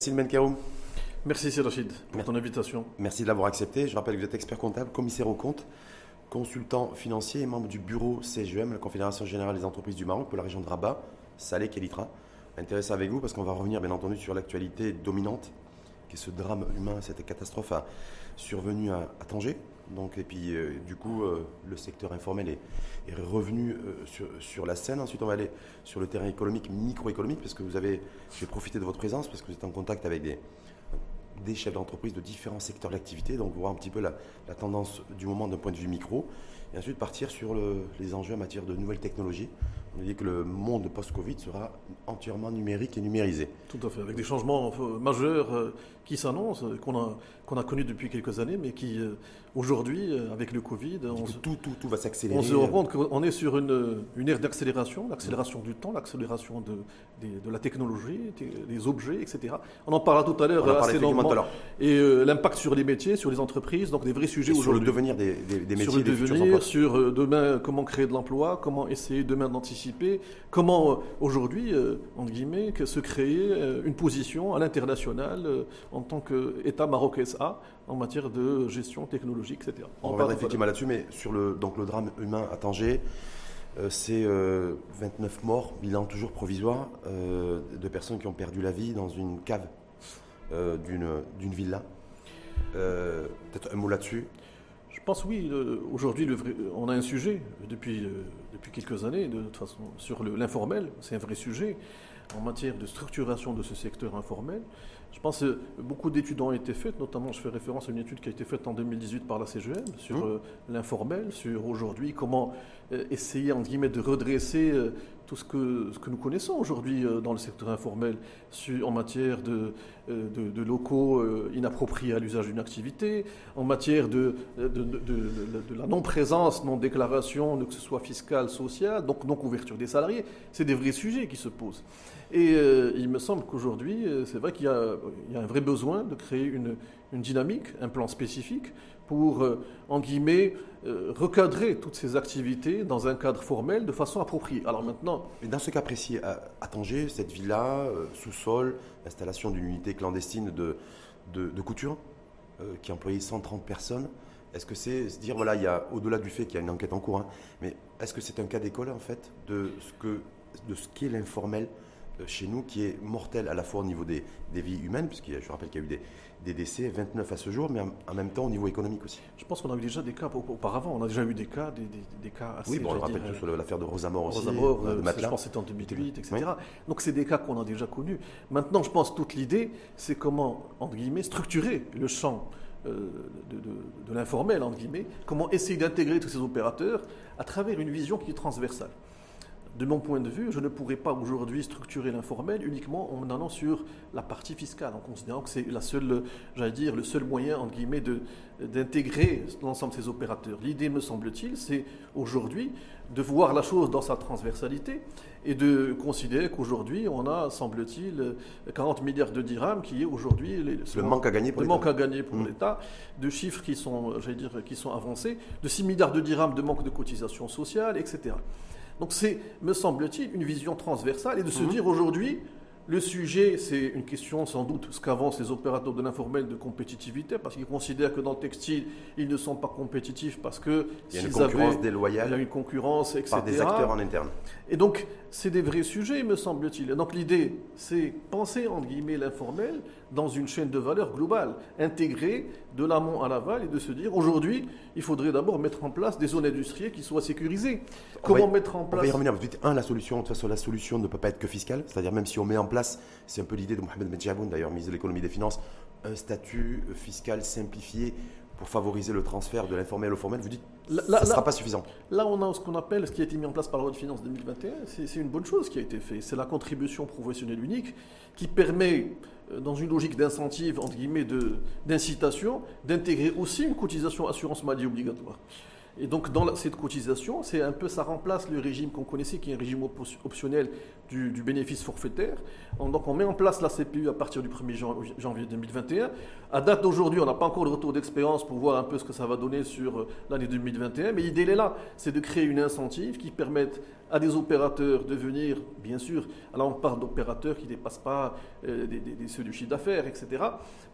Sylvain Kerou. Merci Rachid pour ton invitation. Merci de l'avoir accepté. Je rappelle que vous êtes expert comptable, commissaire aux comptes, consultant financier et membre du bureau CGM, la Confédération Générale des Entreprises du Maroc pour la région de Rabat, Salé, Kelitra. Intéressé avec vous parce qu'on va revenir bien entendu sur l'actualité dominante, qui est ce drame humain, cette catastrophe survenue à, Tanger. Donc, et puis, euh, du coup, euh, le secteur informel est, revenu euh, sur, la scène. Ensuite, on va aller sur le terrain économique, microéconomique, parce que vous avez, je vais profiter de votre présence, parce que vous êtes en contact avec des, des chefs d'entreprise de différents secteurs d'activité, donc voir un petit peu la, tendance du moment d'un point de vue micro, et ensuite partir sur les enjeux en matière de nouvelles technologies. On dit que le monde post-Covid sera entièrement numérique et numérisé. Tout à fait, avec des changements euh, majeurs euh, qui s'annoncent, euh, qu'on a, qu'on a connus depuis quelques années, mais qui aujourd'hui, avec le Covid, on tout, tout, tout, va s'accélérer. On se rend compte qu'on est sur une, une ère d'accélération, l'accélération du temps, l'accélération de, de, la technologie, des objets, etc. On en parlera tout à l'heure assez longuement. Et l'impact sur les métiers, sur les entreprises, donc des vrais sujets aujourd'hui. Sur le devenir des, des, métiers, sur le devenir, sur demain comment créer de l'emploi, comment essayer demain d'anticiper comment euh, aujourd'hui, euh, entre guillemets, que se créer euh, une position à l'international en tant qu'État marocain SA en matière de gestion technologique, etc. On, va effectivement là-dessus, mais sur le, donc le drame humain à Tanger, c'est 29 morts, bilan toujours provisoire, de personnes qui ont perdu la vie dans une cave d'une villa. Peut-être un mot là-dessus? Pense oui. Aujourd'hui, on a un sujet depuis, euh, depuis quelques années, de toute façon, sur l'informel. C'est un vrai sujet en matière de structuration de ce secteur informel. Je pense que beaucoup d'études ont été faites, notamment je fais référence à une étude qui a été faite en 2018 par la CGM sur mmh. euh, l'informel, sur aujourd'hui comment euh, essayer en guillemets de redresser euh, tout ce que, ce que nous connaissons aujourd'hui dans le secteur informel en matière de, de, locaux inappropriés à l'usage d'une activité, en matière de, la non-présence, non-déclaration, que ce soit fiscale, sociale, donc non-couverture des salariés. C'est des vrais sujets qui se posent. Et il me semble qu'aujourd'hui, c'est vrai qu'il y a un vrai besoin de créer une, dynamique, un plan spécifique pour, euh, en guillemets, euh, recadrer toutes ces activités dans un cadre formel de façon appropriée. Alors maintenant. Mais dans ce cas précis, à, Tanger, cette villa, euh, sous-sol, installation d'une unité clandestine de, de, couture qui employait 130 personnes, est-ce que c'est se dire, voilà, il y a, au-delà du fait qu'il y a une enquête en cours, hein, mais est-ce que c'est un cas d'école, en fait, de ce, que, de qu'est l'informel euh, chez nous qui est mortel à la fois au niveau des, vies humaines, puisque je rappelle qu'il y a eu des, décès, 29 à ce jour, mais en, même temps au niveau économique aussi. Je pense qu'on a eu déjà des cas auparavant, on a déjà eu des cas, des, cas assez... Oui, bon, on rappelle tous l'affaire de Rosamore aussi, Rosamore, euh, je pense que c'était en 2008, etc. Donc c'est des cas qu'on a déjà connus. Maintenant, je pense toute l'idée, c'est comment, entre guillemets, structurer le champ euh, de, de l'informel, entre guillemets, comment essayer d'intégrer tous ces opérateurs à travers une vision qui est transversale de mon point de vue, je ne pourrais pas aujourd'hui structurer l'informel uniquement en allant sur la partie fiscale, en considérant que c'est la seule, j'allais dire, le seul moyen, entre guillemets, d'intégrer l'ensemble de ces opérateurs. L'idée, me semble-t-il, c'est aujourd'hui de voir la chose dans sa transversalité et de considérer qu'aujourd'hui, on a, semble-t-il, 40 milliards de dirhams qui est aujourd'hui le manque à gagner pour l'État. manque à gagner pour mmh. l'État, de chiffres qui sont, j'allais dire, qui sont avancés, de 6 milliards de dirhams de manque de cotisation sociale, etc. Donc c'est, me semble-t-il, une vision transversale et de se mhm. dire aujourd'hui, le sujet, c'est une question sans doute, ce qu'avancent les opérateurs de l'informel de compétitivité, parce qu'ils considèrent que dans le textile, ils ne sont pas compétitifs parce que il y a une concurrence déloyale, il y a une concurrence, etc. Par des acteurs en interne. Et donc, c'est des vrais sujets, me semble-t-il. Donc l'idée, c'est penser, entre guillemets, l'informel dans une chaîne de valeur globale, intégrée de l'amont à l'aval, et de se dire, aujourd'hui, il faudrait d'abord mettre en place des zones industrielles qui soient sécurisées. Comment mettre en place... On va y revenir. Vous dites, un, la solution, de toute façon, la solution ne peut pas être que fiscale, c'est-à-dire même si on met en place c'est un peu l'idée de Mohamed Medjaboun, d'ailleurs, ministre de l'économie et des finances, un statut fiscal simplifié pour favoriser le transfert de l'informel au formel, vous dites que ça ne sera pas suffisant. Là, on a ce qu'on appelle, ce qui a été mis en place par la loi de finances 2021, c'est une bonne chose qui a été fait. C'est la contribution professionnelle unique qui permet, euh, dans une logique d'incentive, entre guillemets, d'incitation, d'intégrer aussi une cotisation assurance maladie obligatoire. Et donc, dans cette cotisation, c'est un peu, ça remplace le régime qu'on connaissait, qui est un régime optionnel du, bénéfice forfaitaire. donc, on met en place la CPU à partir du 1er janvier 2021. À date d'aujourd'hui, on n'a pas encore le retour d'expérience pour voir un peu ce que ça va donner sur euh, l'année 2021, mais l'idée, est là. C'est de créer une incentive qui permette à des opérateurs de venir, bien sûr, alors on parle d'opérateurs qui ne dépassent pas euh, ceux du chiffre d'affaires, etc.,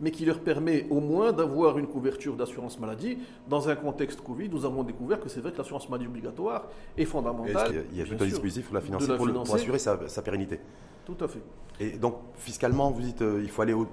mais qui leur permet au moins d'avoir une couverture d'assurance maladie. Dans un contexte Covid, nous avons découvert que c'est vrai que l'assurance maladie obligatoire est fondamentale. Il y a, tout un dispositif pour la financer, pour, assurer sa, pérennité? Tout à fait. Et donc, fiscalement, vous dites euh, il faut aller au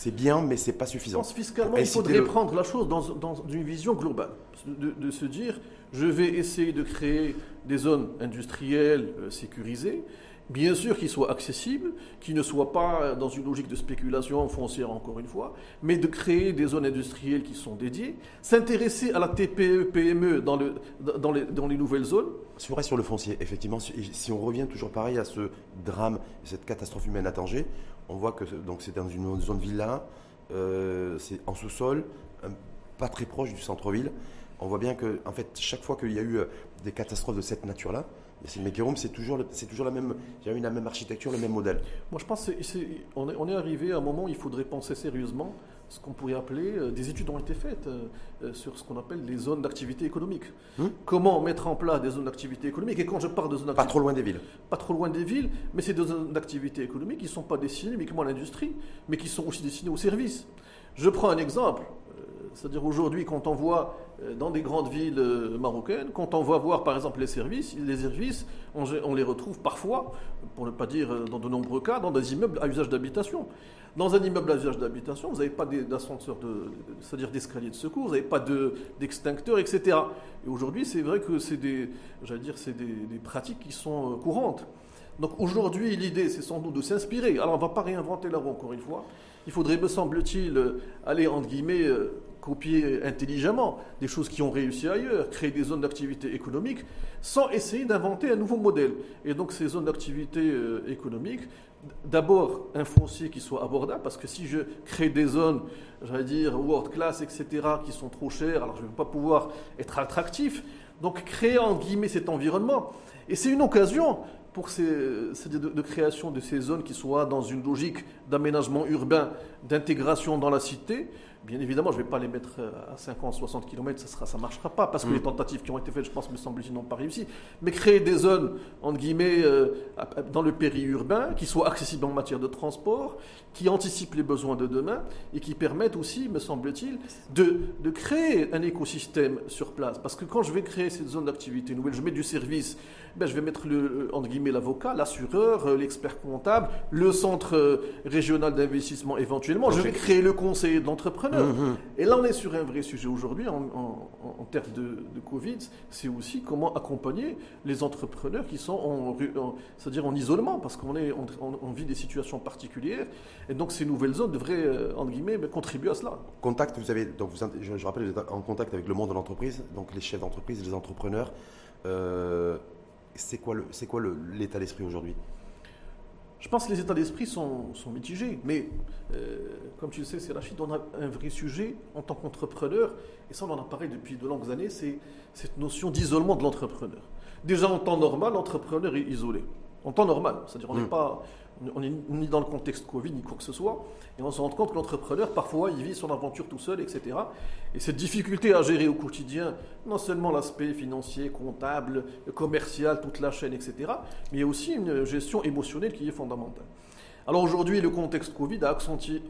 c'est bien, mais c'est pas suffisant. Je pense fiscalement, il faudrait prendre la chose dans, une vision globale, de, se dire, je vais essayer de créer des zones industrielles euh, sécurisées, bien sûr qu'ils soient accessibles, qu'ils ne soient pas dans une logique de spéculation foncière encore une fois, mais de créer des zones industrielles qui sont dédiées, s'intéresser à la TPE, PME dans, le, dans, les, dans les nouvelles zones. On reste sur le foncier, effectivement, si, on revient toujours pareil à ce drame, cette catastrophe humaine à Tanger, on voit que c'est dans une zone villa, euh, c'est en sous-sol, pas très proche du centre-ville. On voit bien que, chaque fois qu'il y a eu euh, des catastrophes de cette nature-là, c'est toujours, c'est toujours la même, la même architecture, le même modèle. Moi, je pense qu'on est, on est arrivé à un moment où il faudrait penser sérieusement ce qu'on pourrait appeler, euh, des études ont été faites euh, euh, sur ce qu'on appelle les zones d'activité économique. Hum? Comment mettre en place des zones d'activité économique? Et quand je parle de zones Pas trop loin des villes. Pas trop loin des villes, mais c'est des zones d'activité économique qui ne sont pas destinées uniquement à l'industrie, mais qui sont aussi destinées aux services. Je prends un exemple. C'est-à-dire aujourd'hui, quand on voit dans des grandes villes marocaines, quand on va voir par exemple les services, les services, on, les retrouve parfois, pour ne pas dire dans de nombreux cas, dans des immeubles à usage d'habitation. Dans un immeuble à usage d'habitation, vous n'avez pas d'ascenseur, c'est-à-dire d'escalier de secours, vous n'avez pas d'extincteur, etc. Et aujourd'hui, c'est vrai que c'est des, dire, c'est des, pratiques qui sont euh, courantes. Donc aujourd'hui, l'idée, c'est sans doute de s'inspirer. Alors, on ne va pas réinventer la roue, encore une fois. Il faudrait, me semble-t-il, euh, aller, entre guillemets, euh, copier intelligemment des choses qui ont réussi ailleurs, créer des zones d'activité économique, sans essayer d'inventer un nouveau modèle. Et donc ces zones d'activité économique, d'abord un foncier qui soit abordable, parce que si je crée des zones, j'allais dire world class, etc., qui sont trop chères, alors je ne vais pas pouvoir être attractif. Donc créer en guillemets cet environnement. Et c'est une occasion pour ces, de, création de ces zones qui soient dans une logique d'aménagement urbain, d'intégration dans la cité, Bien évidemment, je ne vais pas les mettre euh, à 50, 60 km, ça ne marchera pas, parce que mm. les tentatives qui ont été faites, je pense, me semble-t-il, n'ont pas réussi. Mais créer des zones, entre guillemets, euh, dans le périurbain, qui soient accessibles en matière de transport, qui anticipent les besoins de demain, et qui permettent aussi, me semble-t-il, de, de créer un écosystème sur place. Parce que quand je vais créer cette zone d'activité nouvelle, je mets du service, ben, je vais mettre le, entre guillemets l'avocat, l'assureur, euh, l'expert comptable, le centre euh, régional d'investissement éventuellement. Je vais créer le conseiller de l'entrepreneur. Mhm. Et là, on est sur un vrai sujet aujourd'hui en, en, termes de, Covid. C'est aussi comment accompagner les entrepreneurs qui sont en, c'est-à-dire en isolement, parce qu'on est, on, vit des situations particulières. Et donc, ces nouvelles zones devraient, euh, entre guillemets, ben, contribuer à cela. Contact, vous avez, donc vous, je, rappelle, vous êtes en contact avec le monde de l'entreprise, donc les chefs d'entreprise, les entrepreneurs. Euh, c'est quoi l'état d'esprit aujourd'hui? Je pense que les états d'esprit sont, mitigés, mais euh, comme tu le sais, c'est Rachid, on a un vrai sujet en tant qu'entrepreneur, et ça on en a parlé depuis de longues années, c'est cette notion d'isolement de l'entrepreneur. Déjà en temps normal, l'entrepreneur est isolé. En temps normal, c'est-à-dire on n'est hmm. pas on n'est ni dans le contexte Covid, ni quoi que ce soit. Et on se rend compte que l'entrepreneur, parfois, il vit son aventure tout seul, etc. Et cette difficulté à gérer au quotidien, non seulement l'aspect financier, comptable, commercial, toute la chaîne, etc., mais il y a aussi une gestion émotionnelle qui est fondamentale. Alors aujourd'hui, le contexte Covid a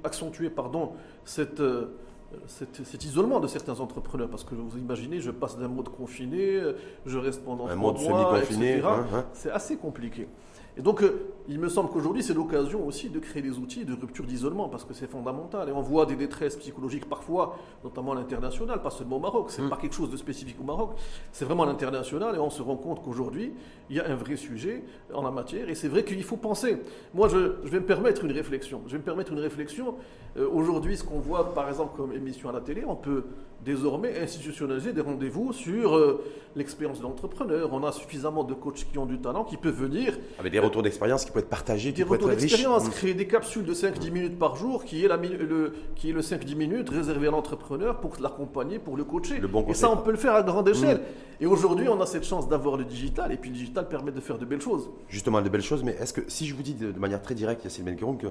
accentué, pardon, cette, euh, cet, isolement de certains entrepreneurs. Parce que vous imaginez, je passe d'un mode confiné, je reste pendant un trois mois, etc. Hein, hein. C'est assez compliqué. Et donc, euh, il me semble qu'aujourd'hui, c'est l'occasion aussi de créer des outils de rupture d'isolement, parce que c'est fondamental. Et on voit des détresses psychologiques parfois, notamment à l'international, pas seulement au Maroc. C'est n'est mm. pas quelque chose de spécifique au Maroc. C'est vraiment à l'international. Et on se rend compte qu'aujourd'hui, il y a un vrai sujet en la matière. Et c'est vrai qu'il faut penser. Moi, je, vais me permettre une réflexion. Je vais me permettre une réflexion. Euh, aujourd'hui, ce qu'on voit, par exemple, comme émission à la télé, on peut désormais institutionnaliser des rendez-vous sur euh, l'expérience de l'entrepreneur. On a suffisamment de coachs qui ont du talent, qui peuvent venir. Avec des retours d'expérience qui peuvent être partagés, des retours d'expérience, mm. créer des capsules de 5-10 minutes par jour, qui est, la, le, qui est le 5-10 minutes réservé à l'entrepreneur pour l'accompagner, pour le coacher. Le bon et ça, on peut le faire à grande échelle. Mm. Et aujourd'hui, on a cette chance d'avoir le digital, et puis le digital permet de faire de belles choses. Justement, de belles choses, mais est-ce que si je vous dis de, manière très directe, Yassine Benkeroum, que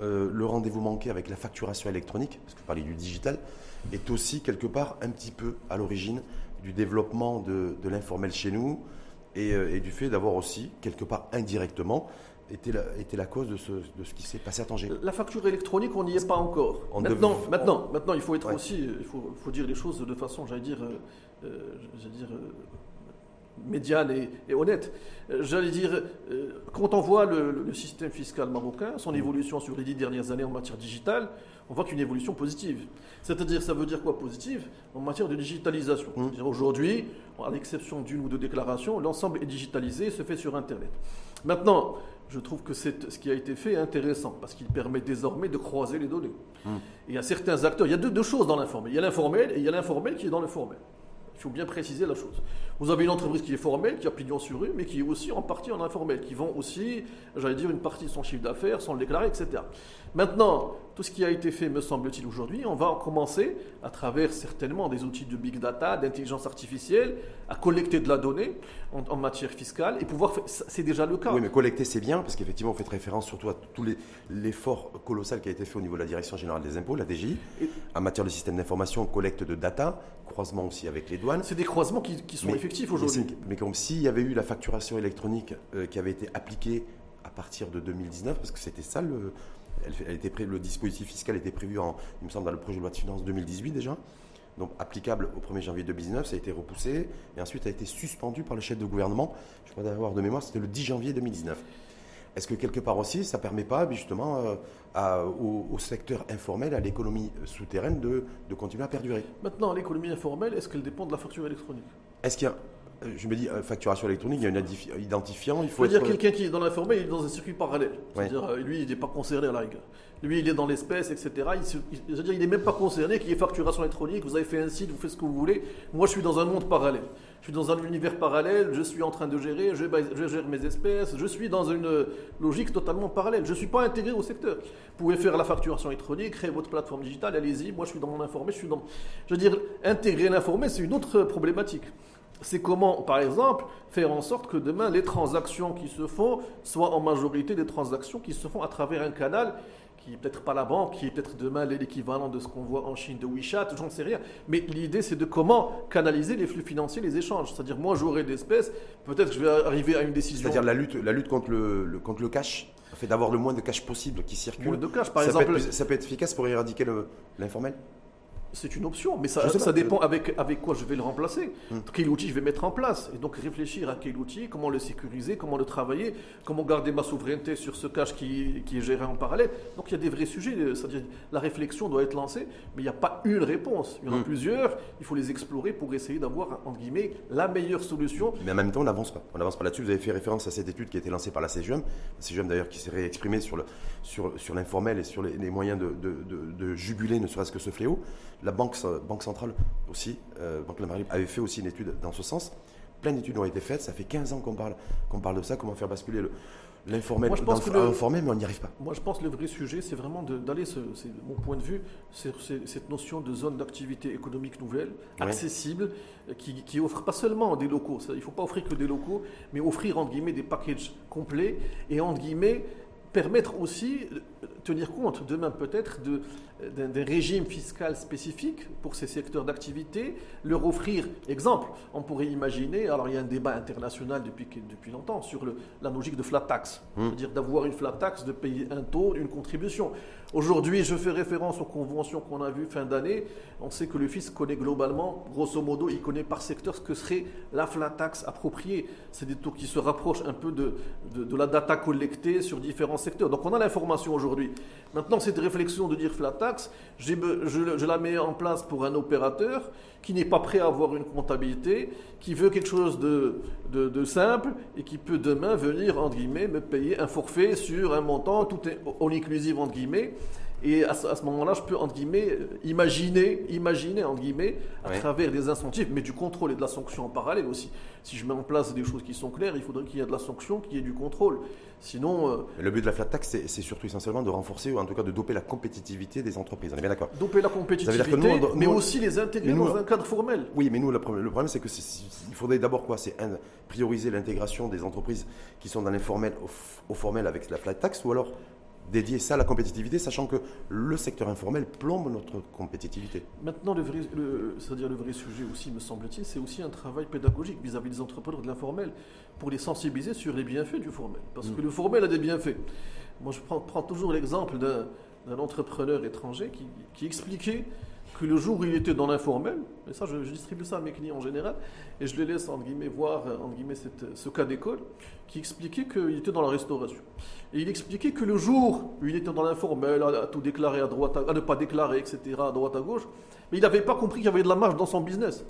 euh, le rendez-vous manqué avec la facturation électronique, parce que vous parlez du digital, est aussi quelque part un petit peu à l'origine du développement de, l'informel chez nous et, du fait d'avoir aussi, quelque part indirectement, été la, été la cause de ce, de ce qui s'est passé à Tanger. La facture électronique, on n'y est pas encore. maintenant, maintenant, maintenant, il faut être aussi, il faut, faut, dire les choses de façon, j'allais dire, j'allais dire médiane et, honnête. Euh, j'allais dire, euh, quand on voit le, système fiscal marocain, son évolution sur les dix dernières années en matière digitale, on voit qu'une évolution positive. C'est-à-dire, ça veut dire quoi positive? En matière de digitalisation. Mmh. Aujourd'hui, à l'exception d'une ou deux déclarations, l'ensemble est digitalisé, se fait sur Internet. Maintenant, je trouve que ce qui a été fait est intéressant parce qu'il permet désormais de croiser les données. Mmh. il y a certains acteurs, il y a deux, deux choses dans l'informel. Il y a l'informel et il y a l'informel qui est dans le formel. Il faut bien préciser la chose. Vous avez une entreprise qui est formelle, qui a pignon sur rue, mais qui est aussi en partie en informel, qui vend aussi, j'allais dire, une partie de son chiffre d'affaires sans le déclarer, etc. Maintenant, tout ce qui a été fait, me semble-t-il, aujourd'hui, on va commencer, à travers certainement des outils de big data, d'intelligence artificielle, à collecter de la donnée en, matière fiscale et pouvoir faire. C'est déjà le cas. Oui, mais collecter, c'est bien, parce qu'effectivement, vous faites référence surtout à tout l'effort colossal qui a été fait au niveau de la Direction Générale des Impôts, la DGI, en matière de système d'information, collecte de data, croisement aussi avec les douanes. C'est des croisements qui, sont effectifs aujourd'hui. Mais, comme s'il y avait eu la facturation électronique euh, qui avait été appliquée à partir de 2019, parce que c'était ça le, elle, était le dispositif fiscal était prévu, en, il me semble, dans le projet de loi de finances 2018 déjà. Donc applicable au 1er janvier 2019, ça a été repoussé et ensuite a été suspendu par le chef de gouvernement. Je crois d'avoir de mémoire, c'était le 10 janvier 2019. Est-ce que quelque part aussi, ça ne permet pas justement euh, au, secteur informel, à l'économie souterraine de, de, continuer à perdurer? Maintenant, l'économie informelle, est-ce qu'elle dépend de la facture électronique? Est-ce qu'il y a je me dis, euh, facturation électronique, il y a un identifiant. Il faut dire quelqu'un qui est dans l'informel, il est dans un circuit parallèle. C'est-à-dire, euh, lui, il n'est pas concerné à la rigueur. Lui, il est dans l'espèce, etc. C'est-à-dire, il n'est même pas concerné qu'il y ait facturation électronique. Vous avez fait un site, vous faites ce que vous voulez. Moi, je suis dans un monde parallèle. Je suis dans un univers parallèle. Je suis en train de gérer. Je, gère mes espèces. Je suis dans une logique totalement parallèle. Je ne suis pas intégré au secteur. Vous pouvez faire la facturation électronique, créer votre plateforme digitale. Allez-y. Moi, je suis dans mon informel. Je suis dans. Je veux dire, intégrer l'informel, c'est une autre problématique c'est comment, par exemple, faire en sorte que demain, les transactions qui se font soient en majorité des transactions qui se font à travers un canal qui n'est peut-être pas la banque, qui est peut-être demain l'équivalent de ce qu'on voit en Chine de WeChat, j'en sais rien. Mais l'idée, c'est de comment canaliser les flux financiers, les échanges. C'est-à-dire, moi, j'aurai d'espèces, peut-être que je vais arriver à une décision. C'est-à-dire la lutte, la lutte contre, le, contre le cash fait d'avoir le moins de cash possible qui circule. de cash, par ça exemple. Peut être, ça peut être efficace pour éradiquer l'informel? C'est une option, mais ça, ça dépend avec, avec quoi je vais le remplacer. Hmm. Quel outil je vais mettre en place. Et donc réfléchir à quel outil, comment le sécuriser, comment le travailler, comment garder ma souveraineté sur ce cache qui, qui est géré en parallèle. Donc il y a des vrais sujets. C'est-à-dire la réflexion doit être lancée, mais il n'y a pas une réponse. Il y en a hmm. plusieurs. Il faut les explorer pour essayer d'avoir, entre guillemets, la meilleure solution. Mais en même temps, on n'avance pas. On n'avance pas là-dessus. Vous avez fait référence à cette étude qui a été lancée par la CGM. La CGM d'ailleurs qui s'est réexprimée sur l'informel sur, sur et sur les, moyens de, de, de, de juguler ne serait-ce que ce fléau. La banque, banque centrale aussi, euh, Banque de avait fait aussi une étude dans ce sens. Plein d'études ont été faites. Ça fait 15 ans qu'on parle, qu'on parle de ça, comment faire basculer l'informel dans l'informel, mais on n'y arrive pas. Moi, je pense que le vrai sujet, c'est vraiment d'aller, c'est mon point de vue, c'est cette notion de zone d'activité économique nouvelle, accessible, qui, qui, offre pas seulement des locaux. il ne faut pas offrir que des locaux, mais offrir, entre guillemets, des packages complets et, entre guillemets, permettre aussi tenir compte demain peut-être d'un régime fiscal spécifique pour ces secteurs d'activité, leur offrir, exemple, on pourrait imaginer, alors il y a un débat international depuis, depuis longtemps sur le, la logique de flat tax, hmm. c'est-à-dire d'avoir une flat tax, de payer un taux, une contribution. Aujourd'hui, je fais référence aux conventions qu'on a vues fin d'année. On sait que le fisc connaît globalement, grosso modo, il connaît par secteur ce que serait la flat tax appropriée. C'est des taux qui se rapprochent un peu de, de, la data collectée sur différents secteurs. Donc on a l'information aujourd'hui. Maintenant, cette réflexion de dire flat tax, je, la mets en place pour un opérateur qui n'est pas prêt à avoir une comptabilité, qui veut quelque chose de, de, de, simple et qui peut demain venir, entre guillemets, me payer un forfait sur un montant, tout est all inclusive, entre guillemets, et à ce, moment-là, je peux, entre guillemets, imaginer, imaginer, entre guillemets, à travers des incentives, mais du contrôle et de la sanction en parallèle aussi. Si je mets en place des choses qui sont claires, il faudrait qu'il y ait de la sanction, qu'il y ait du contrôle. Sinon. Euh, le but de la flat tax, c'est surtout essentiellement de renforcer, ou en tout cas de doper la compétitivité des entreprises. On est bien d'accord Doper la compétitivité, mais aussi les intégrer dans un cadre formel. Oui, mais nous, le problème, c'est que il faudrait d'abord quoi? C'est prioriser l'intégration des entreprises qui sont dans l'informel au, au formel avec la flat tax, ou alors dédier ça à la compétitivité, sachant que le secteur informel plombe notre compétitivité. Maintenant, le vrai, c'est-à-dire le vrai sujet aussi, me semble-t-il, c'est aussi un travail pédagogique vis-à-vis des entrepreneurs de l'informel pour les sensibiliser sur les bienfaits du formel. Parce que mm. le formel a des bienfaits. Moi, je prends, toujours l'exemple d'un entrepreneur étranger qui, qui expliquait que le jour où il était dans l'informel, et ça je, distribue ça à mes clients en général, et je les laisse entre guillemets voir entre guillemets ce cas d'école, qui expliquait qu'il était dans la restauration. Et il expliquait que le jour où il était dans l'informel, à, tout déclarer à droite, à, ne pas déclarer, etc., à droite, à gauche, mais il n'avait pas compris qu'il y avait de la marge dans son business.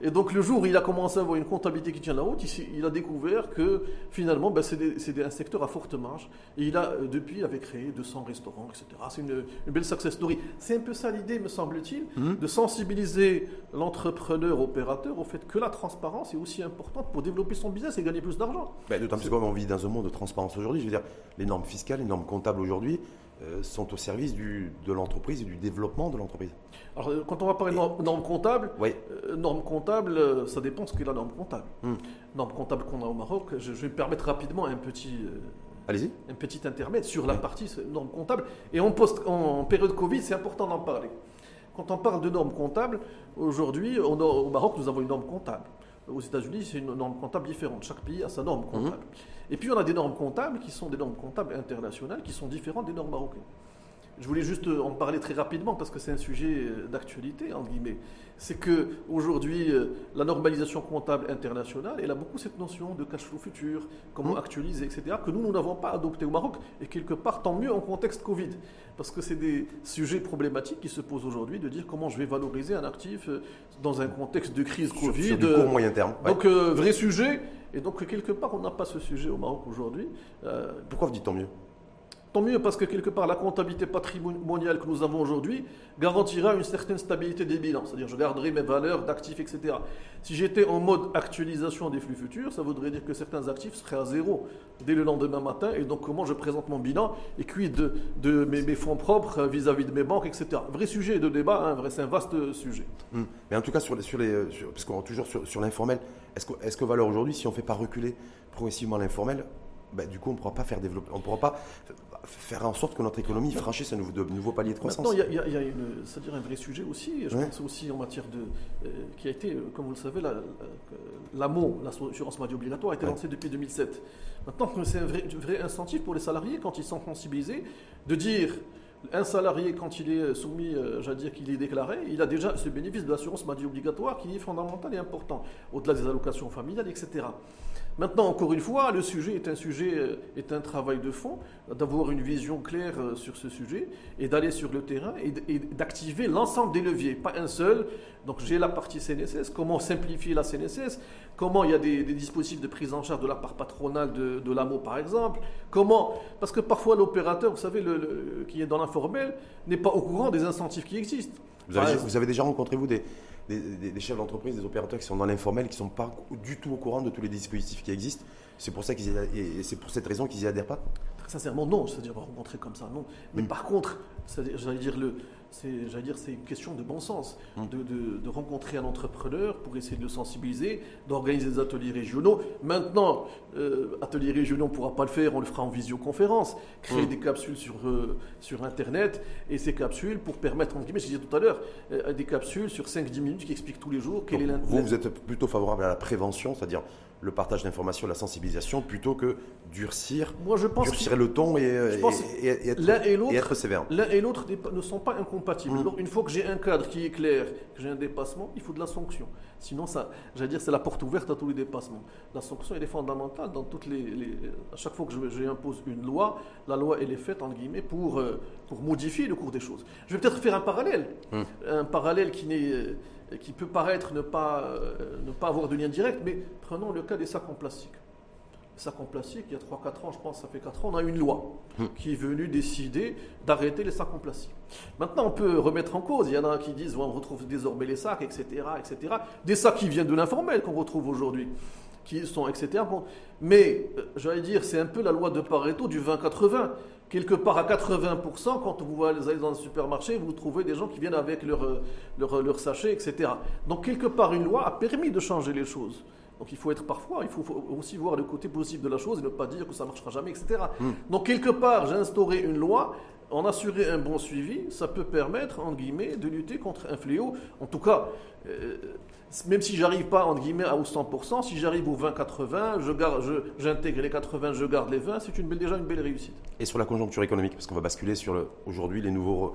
Et donc le jour où il a commencé à avoir une comptabilité qui tient la route, il, a découvert que finalement ben, c'est un secteur à forte marge. Et il a, euh, depuis, il avait créé 200 restaurants, etc. C'est une, belle success story. C'est un peu ça l'idée, me semble-t-il, mmh. de sensibiliser l'entrepreneur opérateur au fait que la transparence est aussi importante pour développer son business et gagner plus d'argent. Ben, D'autant plus qu'on vit dans un monde de transparence aujourd'hui. Je veux dire, les normes fiscales, les normes comptables aujourd'hui, sont au service de l'entreprise et du développement de l'entreprise. Alors, euh, quand on va parler de normes comptables, oui. Euh, normes comptables, ça dépend ce qu'est la norme comptable. Hmm. Norme comptable qu'on a au Maroc, je, vais me permettre rapidement un petit, Allez-y. un petit intermède sur la partie normes comptables. Et en, post, en période Covid, c'est important d'en parler. Quand on parle de normes comptables, aujourd'hui, au Maroc, nous avons une norme comptable. Aux États-Unis, c'est une norme comptable différente. Chaque pays a sa norme comptable. Mhm. Et puis, on a des normes comptables qui sont des normes comptables internationales qui sont différentes des normes marocaines. Je voulais juste en parler très rapidement parce que c'est un sujet euh, d'actualité, entre guillemets. C'est que aujourd'hui, euh, la normalisation comptable internationale, elle a beaucoup cette notion de cash flow futur, comment mmh. actualiser, etc., que nous, nous n'avons pas adopté au Maroc, et quelque part, tant mieux en contexte Covid. Parce que c'est des sujets problématiques qui se posent aujourd'hui de dire comment je vais valoriser un actif euh, dans un contexte de crise Covid. Sur, du court moyen terme. Donc, vrai sujet. Et donc, quelque part, on n'a pas ce sujet au Maroc aujourd'hui. Pourquoi vous dites tant mieux? Tant mieux parce que quelque part la comptabilité patrimoniale que nous avons aujourd'hui garantira une certaine stabilité des bilans. C'est-à-dire je garderai mes valeurs d'actifs, etc. Si j'étais en mode actualisation des flux futurs, ça voudrait dire que certains actifs seraient à zéro dès le lendemain matin. Et donc comment je présente mon bilan et quid de, de mes, fonds propres vis-à-vis de mes banques, etc. Vrai sujet de débat, hein, c'est un vaste sujet. Hum. Mais en tout cas, sur les, sur les, parce qu'on toujours sur, l'informel, est-ce que, est-ce que valeur aujourd'hui, si on ne fait pas reculer progressivement l'informel, bah, du coup, on ne pourra pas faire développer, on pourra pas faire en sorte que notre économie franchisse un nouveau, de, nouveau palier de croissance. Maintenant, il y a, y a dire un vrai sujet aussi. Je pense aussi en matière de, euh, qui a été, euh, comme vous le savez, l'AMO, l'assurance maladie obligatoire, a été lancée depuis 2007. Maintenant, c'est un vrai, un vrai incentive pour les salariés quand ils sont sensibilisés de dire un salarié, quand il est soumis, euh, j'allais dire qu'il est déclaré, il a déjà ce bénéfice de l'assurance maladie obligatoire qui est fondamental et important, au-delà des allocations familiales, etc. Maintenant, encore une fois, le sujet est un sujet, euh, est un travail de fond, d'avoir une vision claire euh, sur ce sujet et d'aller sur le terrain et d'activer l'ensemble des leviers, pas un seul. Donc j'ai la partie CNSS, comment simplifier la CNSS, comment il y a des, dispositifs de prise en charge de la part patronale de, de l'AMO par exemple, comment, parce que parfois l'opérateur, vous savez, le, qui est dans l'informel, n'est pas au courant des incentives qui existent. Vous avez, vous avez déjà rencontré, vous, des, des, chefs d'entreprise, des opérateurs qui sont dans l'informel, qui ne sont pas du tout au courant de tous les dispositifs qui existent. C'est pour, ça qu'ils et c'est pour cette raison qu'ils n'y adhèrent pas Très sincèrement, non. C'est-à-dire, rencontrer comme ça, non. Mais mm. par contre, j'allais dire, le, c'est, dire, c'est une question de bon sens, hum. de, rencontrer un entrepreneur pour essayer de le sensibiliser, d'organiser des ateliers régionaux. Maintenant, euh, ateliers régionaux, on ne pourra pas le faire, on le fera en visioconférence, créer hum. des capsules sur, euh, sur Internet, et ces capsules pour permettre, entre guillemets, je disais tout à l'heure, euh, des capsules sur 5-10 minutes qui expliquent tous les jours quel est l'intérêt. Vous, vous êtes plutôt favorable à la prévention, c'est-à-dire le partage d'informations, la sensibilisation, plutôt que durcir, Moi, je pense durcir le ton et, et, être, sévère. L'un et l'autre ne sont pas incompatibles. Mmh. une fois que j'ai un cadre qui est clair, que j'ai un dépassement, il faut de la sanction. Sinon, ça, j'allais dire, c'est la porte ouverte à tous les dépassements. La sanction, elle est fondamentale dans toutes les, à chaque fois que j'impose une loi, la loi, elle est faite, entre guillemets, pour, euh, pour modifier le cours des choses. Je vais peut-être faire un parallèle. Mmh. Un parallèle qui n'est qui peut paraître ne pas, euh, ne pas avoir de lien direct, mais prenons le cas des sacs en plastique. Les sacs en plastique, il y a 3-4 ans, je pense, ça fait 4 ans, on a une loi hmm. qui est venue décider d'arrêter les sacs en plastique. Maintenant, on peut remettre en cause. Il y en a qui disent, on retrouve désormais les sacs, etc., etc. Des sacs qui viennent de l'informel qu'on retrouve aujourd'hui, qui sont, etc. Bon, mais, euh, j'allais dire, c'est un peu la loi de Pareto du 20-80 quelque part à 80%, quand vous allez dans un supermarché, vous trouvez des gens qui viennent avec leur, leur, leur sachet, etc. Donc quelque part, une loi a permis de changer les choses. Donc il faut être parfois, il faut aussi voir le côté positif de la chose et ne pas dire que ça ne marchera jamais, etc. Hmm. Donc quelque part, j'ai instauré une loi, en assurer un bon suivi, ça peut permettre, entre guillemets, de lutter contre un fléau. En tout cas, euh, même si j'arrive pas, entre guillemets, à 100%, si j'arrive aux 20-80, j'intègre les 80, je garde les 20, c'est déjà une belle réussite. Et sur la conjoncture économique, parce qu'on va basculer sur aujourd'hui les nouveaux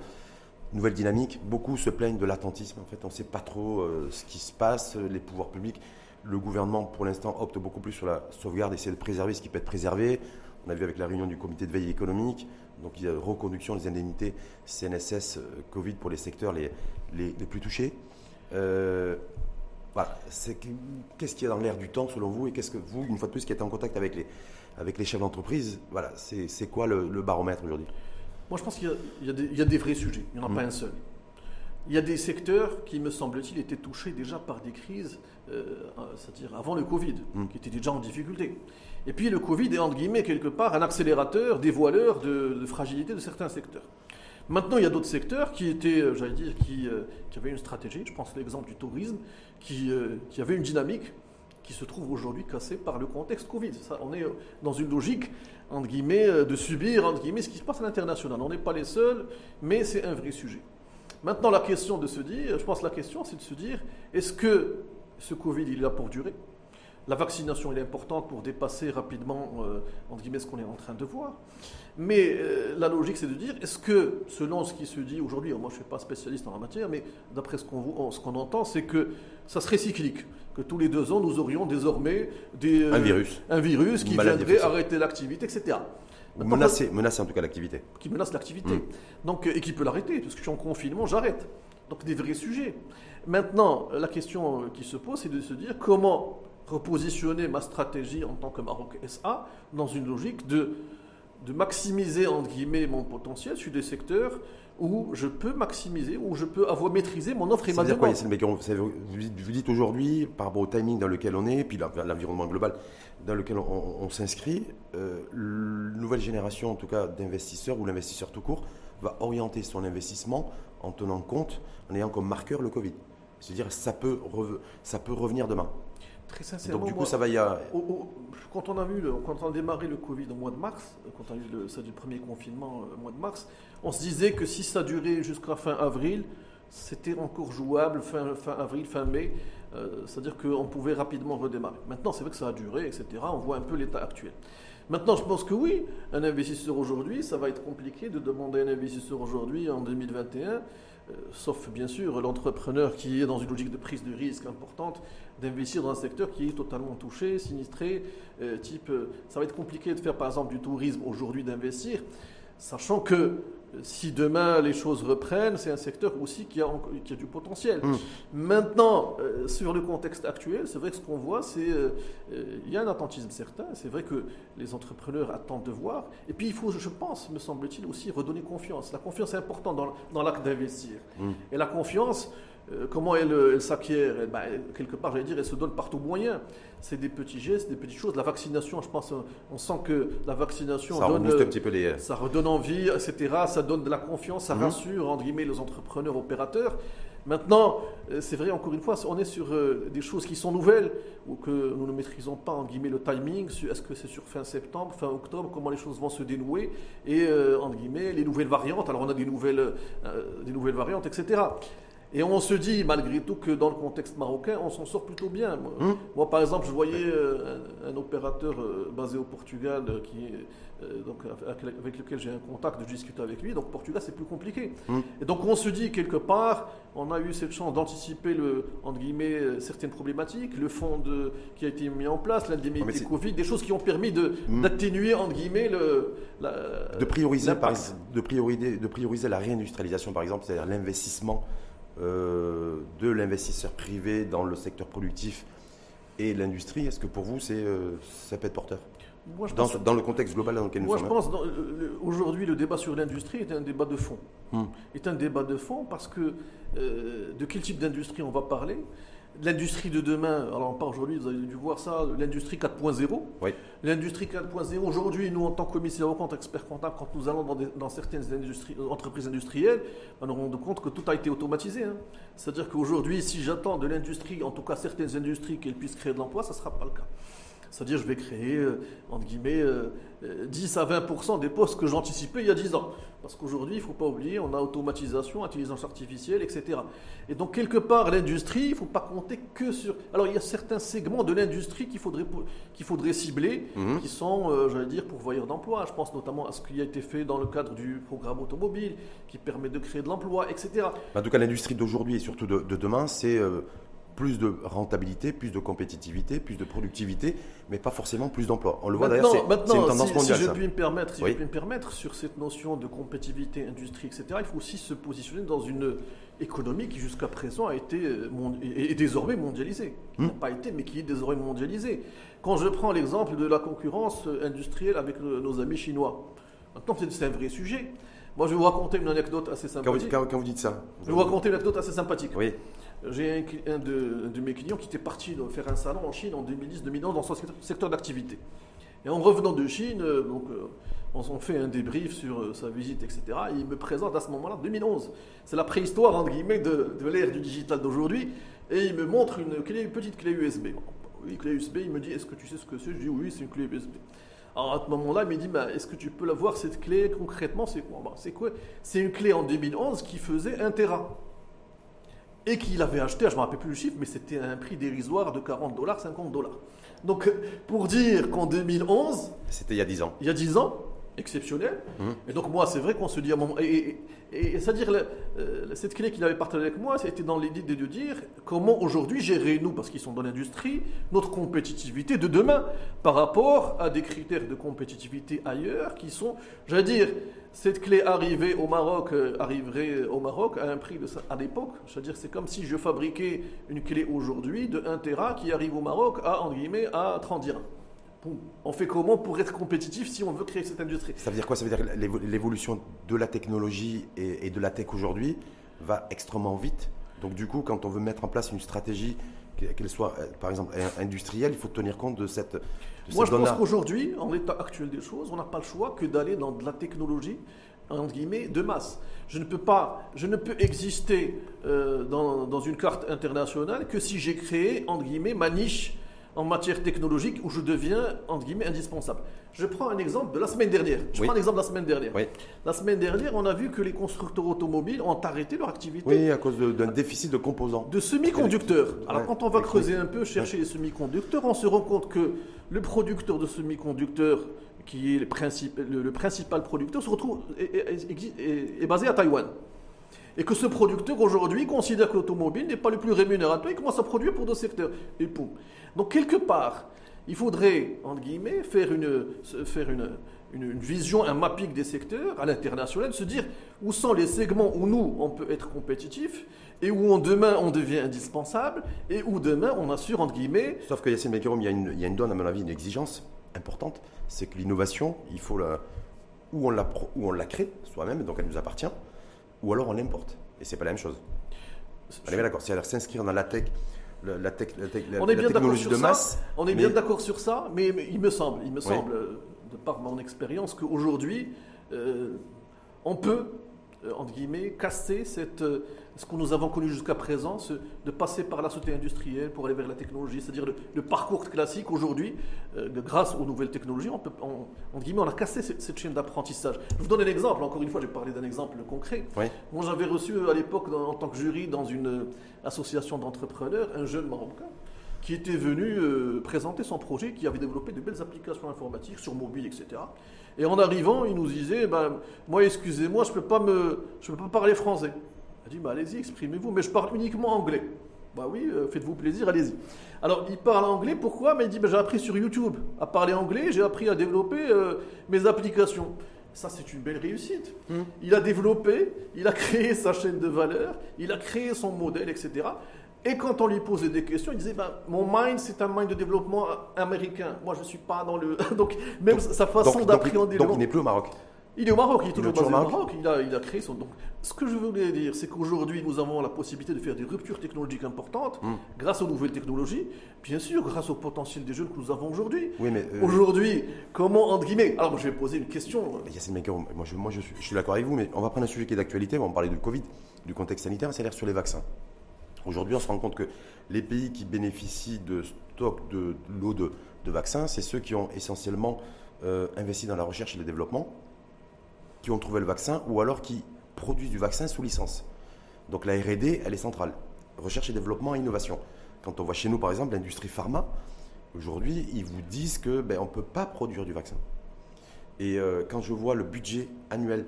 nouvelle dynamique. Beaucoup se plaignent de l'attentisme. En fait, on ne sait pas trop euh, ce qui se passe. Les pouvoirs publics, le gouvernement, pour l'instant, opte beaucoup plus sur la sauvegarde, essayer de préserver ce qui peut être préservé. On a vu avec la réunion du comité de veille économique, donc il y a reconduction des indemnités CNSS euh, Covid pour les secteurs les, les, plus touchés. Euh, voilà, qu'est-ce qu'il y a dans l'air du temps selon vous et qu'est-ce que vous, une fois de plus, qui êtes en contact avec les, avec les chefs d'entreprise, voilà, c'est quoi le baromètre aujourd'hui? Moi, je pense qu'il y, a des vrais sujets. Il n'y en a pas mm. un seul. Il y a des secteurs qui, me semble-t-il, étaient touchés déjà par des crises, euh, c'est-à-dire avant le Covid, mm. qui étaient déjà en difficulté. Et puis le Covid est, entre guillemets, quelque part, un accélérateur, dévoileur de, de fragilité de certains secteurs. Maintenant, il y a d'autres secteurs qui étaient, euh, j'allais dire, euh, qui, avaient une stratégie. Je pense à l'exemple du tourisme, qui, qui avait une dynamique qui se trouve aujourd'hui cassée par le contexte Covid. On est dans une logique entre guillemets, euh, de subir entre guillemets, ce qui se passe à l'international. On n'est pas les seuls, mais c'est un vrai sujet. Maintenant, la question de se dire, je pense que la question, c'est de se dire, est-ce que ce Covid, il est là pour durer? La vaccination, elle est importante pour dépasser rapidement, euh, entre guillemets, ce qu'on est en train de voir. Mais euh, la logique, c'est de dire, est-ce que, selon ce qui se dit aujourd'hui, moi je ne suis pas spécialiste en la matière, mais d'après ce qu'on qu'on entend, c'est que ça serait cyclique, que tous les deux ans, nous aurions désormais des, euh, un virus, un virus qui viendrait arrêter l'activité, etc. menacer, menacer en tout cas l'activité. Qui menace l'activité. Mm. Donc, et qui peut l'arrêter, parce que je suis en confinement, j'arrête. Donc des vrais sujets. Maintenant, la question qui se pose, c'est de se dire comment repositionner ma stratégie en tant que Maroc SA dans une logique de de maximiser, entre guillemets, mon potentiel sur des secteurs où je peux maximiser, où je peux avoir maîtrisé mon offre et ma demande. Vous dites aujourd'hui, par rapport au timing dans lequel on est, puis l'environnement global dans lequel on, s'inscrit, euh, la nouvelle génération, en tout cas d'investisseurs ou l'investisseur tout court, va orienter son investissement en tenant compte, en ayant comme marqueur le Covid. C'est-à-dire ça peut, ça peut revenir demain. Très sincèrement. Donc du coup, ça va y a... quand on a vu, le, quand on a démarré le Covid au mois de mars, quand on a eu le, du premier confinement euh, au mois de mars, on se disait que si ça durait jusqu'à fin avril, c'était encore jouable fin, fin avril, fin mai. Euh, c'est-à-dire qu'on pouvait rapidement redémarrer. Maintenant, c'est vrai que ça a duré, etc. On voit un peu l'état actuel. Maintenant, je pense que oui, un investisseur aujourd'hui, ça va être compliqué de demander à un investisseur aujourd'hui, en 2021, euh, sauf bien sûr l'entrepreneur qui est dans une logique de prise de risque importante, d'investir dans un secteur qui est totalement touché, sinistré, euh, type, euh, ça va être compliqué de faire par exemple du tourisme aujourd'hui d'investir, sachant que si demain les choses reprennent, c'est un secteur aussi qui a, qui a du potentiel. Hmm. Maintenant, euh, sur le contexte actuel, c'est vrai que ce qu'on voit, c'est qu'il euh, euh, y a un attentisme certain. C'est vrai que les entrepreneurs attendent de voir. Et puis il faut, je pense, me semble-t-il, aussi redonner confiance. La confiance est importante dans, dans l'acte d'investir. Hmm. Et la confiance, euh, comment elle, s'acquiert eh ben, Quelque part, j'allais dire, elle se donne par tout moyen. C'est des petits gestes, des petites choses. La vaccination, je pense, on sent que la vaccination ça donne, un petit peu les... ça redonne envie, etc. Ça donne de la confiance, ça mhm. rassure, entre guillemets, les entrepreneurs, opérateurs. Maintenant, euh, c'est vrai, encore une fois, on est sur euh, des choses qui sont nouvelles ou que nous ne maîtrisons pas, entre guillemets, le timing. Est-ce que c'est sur fin septembre, fin octobre, comment les choses vont se dénouer et, entre guillemets, les nouvelles variantes. Alors, on a des nouvelles, des nouvelles variantes, etc. Et on se dit malgré tout que dans le contexte marocain, on s'en sort plutôt bien. Moi, hmm. par exemple, je voyais euh, un, opérateur euh, basé au Portugal euh, qui, donc, avec lequel j'ai un contact, de discuter avec lui. Donc, Portugal, c'est plus compliqué. Hmm. Et donc, on se dit quelque part, on a eu cette chance d'anticiper le, entre guillemets, certaines problématiques, le fonds de, qui a été mis en place, l'indemnité Covid, des choses qui ont permis hmm. d'atténuer, entre guillemets, le, de prioriser, par, de prioriser, de prioriser la réindustrialisation, par exemple, c'est-à-dire l'investissement euh, de l'investisseur privé dans le secteur productif et l'industrie, est-ce que pour vous, c'est, euh, ça peut être porteur dans, le contexte global dans lequel nous sommes Moi, je pense aujourd'hui, le débat sur l'industrie est un débat de fond. Hmm. Est un débat de fond parce que euh, de quel type d'industrie on va parler? L'industrie de demain, alors pas aujourd'hui, vous avez dû voir ça, l'industrie 4.0. Oui. L'industrie 4.0, aujourd'hui, nous, en tant que commissaire au compte, expert comptable, quand nous allons dans, certaines industries, euh, entreprises industrielles, on nous rend compte que tout a été automatisé. Hein. C'est-à-dire qu'aujourd'hui, si j'attends de l'industrie, en tout cas certaines industries, qu'elles puissent créer de l'emploi, ça ne sera pas le cas. C'est-à-dire, je vais créer, euh, entre guillemets, 10 euh, à 20% des postes que j'anticipais il y a 10 ans. Parce qu'aujourd'hui, il ne faut pas oublier, on a automatisation, intelligence artificielle, etc. Et donc, quelque part, l'industrie, il ne faut pas compter que sur. Alors, il y a certains segments de l'industrie qu'il faudrait, qu'il faudrait cibler, mhm. qui sont, euh, j'allais dire, pourvoyeurs d'emploi. Je pense notamment à ce qui a été fait dans le cadre du programme automobile, qui permet de créer de l'emploi, etc. En tout cas, l'industrie d'aujourd'hui et surtout de, demain, c'est plus de rentabilité, plus de compétitivité, plus de productivité, mais pas forcément plus d'emplois. On le voit d'ailleurs, c'est une tendance mondiale. Si je, puis me permettre, si je puis me permettre, sur cette notion de compétitivité, industrie, etc., il faut aussi se positionner dans une économie qui jusqu'à présent a été euh, est désormais mondialisée. N'a hmm. pas été, mais qui est désormais mondialisée. Quand je prends l'exemple de la concurrence industrielle avec nos amis chinois, maintenant c'est un vrai sujet. Moi, je vais vous raconter une anecdote assez sympathique. Quand vous, dites ça Je vais vous raconter une anecdote assez sympathique. Oui. J'ai un, de, mes clients qui était parti faire un salon en Chine en 2010-2011 dans son secteur d'activité. Et en revenant de Chine, euh, donc, euh, on, fait un débrief sur euh, sa visite, etc. Et il me présente à ce moment-là 2011. C'est la préhistoire, entre guillemets, de, l'ère du digital d'aujourd'hui. Et il me montre une, clé, une petite clé USB. Oui, clé USB, il me dit, est-ce que tu sais ce que c'est? Je dis, oui, c'est une clé USB. Alors à ce moment-là, il me dit, bah, est-ce que tu peux la voir, cette clé, concrètement? C'est quoi? Bah, C'est quoi? C'est une clé en 2011 qui faisait 1 Tera et qu'il avait acheté, je ne me rappelle plus le chiffre, mais c'était un prix dérisoire de 40 dollars, 50 dollars. Donc, pour dire qu'en 2011. C'était il y a 10 ans. Il y a 10 ans, exceptionnel. Mmh. Et donc, moi, c'est vrai qu'on se dit à un moment. Et, c'est-à-dire, euh, cette clé qu'il avait partagée avec moi, c'était dans l'idée de dire comment aujourd'hui gérer, nous, parce qu'ils sont dans l'industrie, notre compétitivité de demain par rapport à des critères de compétitivité ailleurs qui sont, j'allais dire, cette clé arrivée au Maroc euh, arriverait au Maroc à un prix de à l'époque. C'est-à-dire c'est comme si je fabriquais une clé aujourd'hui de 1 Tera qui arrive au Maroc à, entre guillemets, à 30 dirhams. On fait comment pour être compétitif si on veut créer cette industrie? Ça veut dire quoi? Ça veut dire l'évolution de la technologie et, de la tech aujourd'hui va extrêmement vite. Donc du coup, quand on veut mettre en place une stratégie, qu'elle soit euh, par exemple industrielle, il faut tenir compte de cette... Moi, je pense qu'aujourd'hui, en l'état actuel des choses, on n'a pas le choix que d'aller dans de la technologie entre guillemets, de masse. Je ne peux pas, je ne peux exister euh, dans, dans, une carte internationale que si j'ai créé, entre guillemets, ma niche en matière technologique où je deviens, entre guillemets, indispensable. Je prends un exemple de la semaine dernière. Je prends un exemple de la semaine dernière. La semaine dernière, on a vu que les constructeurs automobiles ont arrêté leur activité. Oui, à cause d'un déficit de composants. De semi-conducteurs. Alors, quand on va creuser un peu, chercher les semi-conducteurs, on se rend compte que le producteur de semi-conducteurs, qui est le, le, principal producteur, se retrouve, est basé à Taïwan et que ce producteur aujourd'hui considère que l'automobile n'est pas le plus rémunérateur, il commence à produire pour d'autres secteurs. Et poum. Donc quelque part, il faudrait, entre guillemets, faire une, faire une, une, vision, un mapping des secteurs à l'international, se dire où sont les segments où nous, on peut être compétitif et où demain, on devient indispensable et où demain, on assure, entre guillemets... Sauf que Yacine Bekirom, il il y a une donne, à mon avis, une exigence importante, c'est que l'innovation, il faut la, où on la, où on la crée soi-même, donc elle nous appartient, ou alors on l'importe. Et c'est pas la même chose. On est bien d'accord. C'est-à-dire s'inscrire dans la tech, la, tech, on est bien technologie de masse. On est bien d'accord sur ça, mais, il me semble, il me semble, de par mon expérience, qu'aujourd'hui, euh, on peut, euh, entre guillemets, casser cette, euh, ce que nous avons connu jusqu'à présent, de passer par la société industrielle pour aller vers la technologie, c'est-à-dire le, parcours classique aujourd'hui, euh, grâce aux nouvelles technologies, on, peut, on, on a cassé cette, chaîne d'apprentissage. Je vous donne un exemple, encore une fois, j'ai parlé d'un exemple concret. Moi, j'avais reçu à l'époque, en tant que jury, dans une association d'entrepreneurs, un jeune Marocain qui était venu euh, présenter son projet, qui avait développé de belles applications informatiques sur mobile, etc. Et en arrivant, il nous disait, ben, moi, excusez-moi, je ne peux, pas peux pas parler français. Il dit, bah, allez-y, exprimez-vous, mais je parle uniquement anglais. Bah oui, euh, faites-vous plaisir, allez-y. Alors, il parle anglais, pourquoi? Mais il dit, bah, j'ai appris sur YouTube à parler anglais, j'ai appris à développer euh, mes applications. Ça, c'est une belle réussite. Hmm. Il a développé, il a créé sa chaîne de valeur, il a créé son modèle, etc. Et quand on lui posait des questions, il disait bah, Mon mind, c'est un mind de développement américain. Moi, je ne suis pas dans le. donc, même sa façon d'appréhender le Donc, il n'est plus au Maroc Il est au Maroc, il est toujours toujours basé au Maroc. Maroc. Il a, il a créé son. Donc, ce que je voulais dire, c'est qu'aujourd'hui, nous avons la possibilité de faire des ruptures technologiques importantes Hmm. grâce aux nouvelles technologies, bien sûr, grâce au potentiel des jeunes que nous avons aujourd'hui. Oui, mais. euh, Aujourd'hui, comment, entre guillemets. Alors, je vais poser une question. Yacine Maker, moi, je, moi je, suis, je suis d'accord avec vous, mais on va prendre un sujet qui est d'actualité. On va parler du Covid, du contexte sanitaire, c'est-à-dire sur les vaccins. Aujourd'hui, on se rend compte que les pays qui bénéficient de stocks de lots de, de vaccins, c'est ceux qui ont essentiellement euh, investi dans la recherche et le développement, qui ont trouvé le vaccin ou alors qui produisent du vaccin sous licence. Donc la R&D, elle est centrale. Recherche et développement innovation. Quand on voit chez nous, par exemple, l'industrie pharma, aujourd'hui, ils vous disent que ben, ne peut pas produire du vaccin. Et euh, quand je vois le budget annuel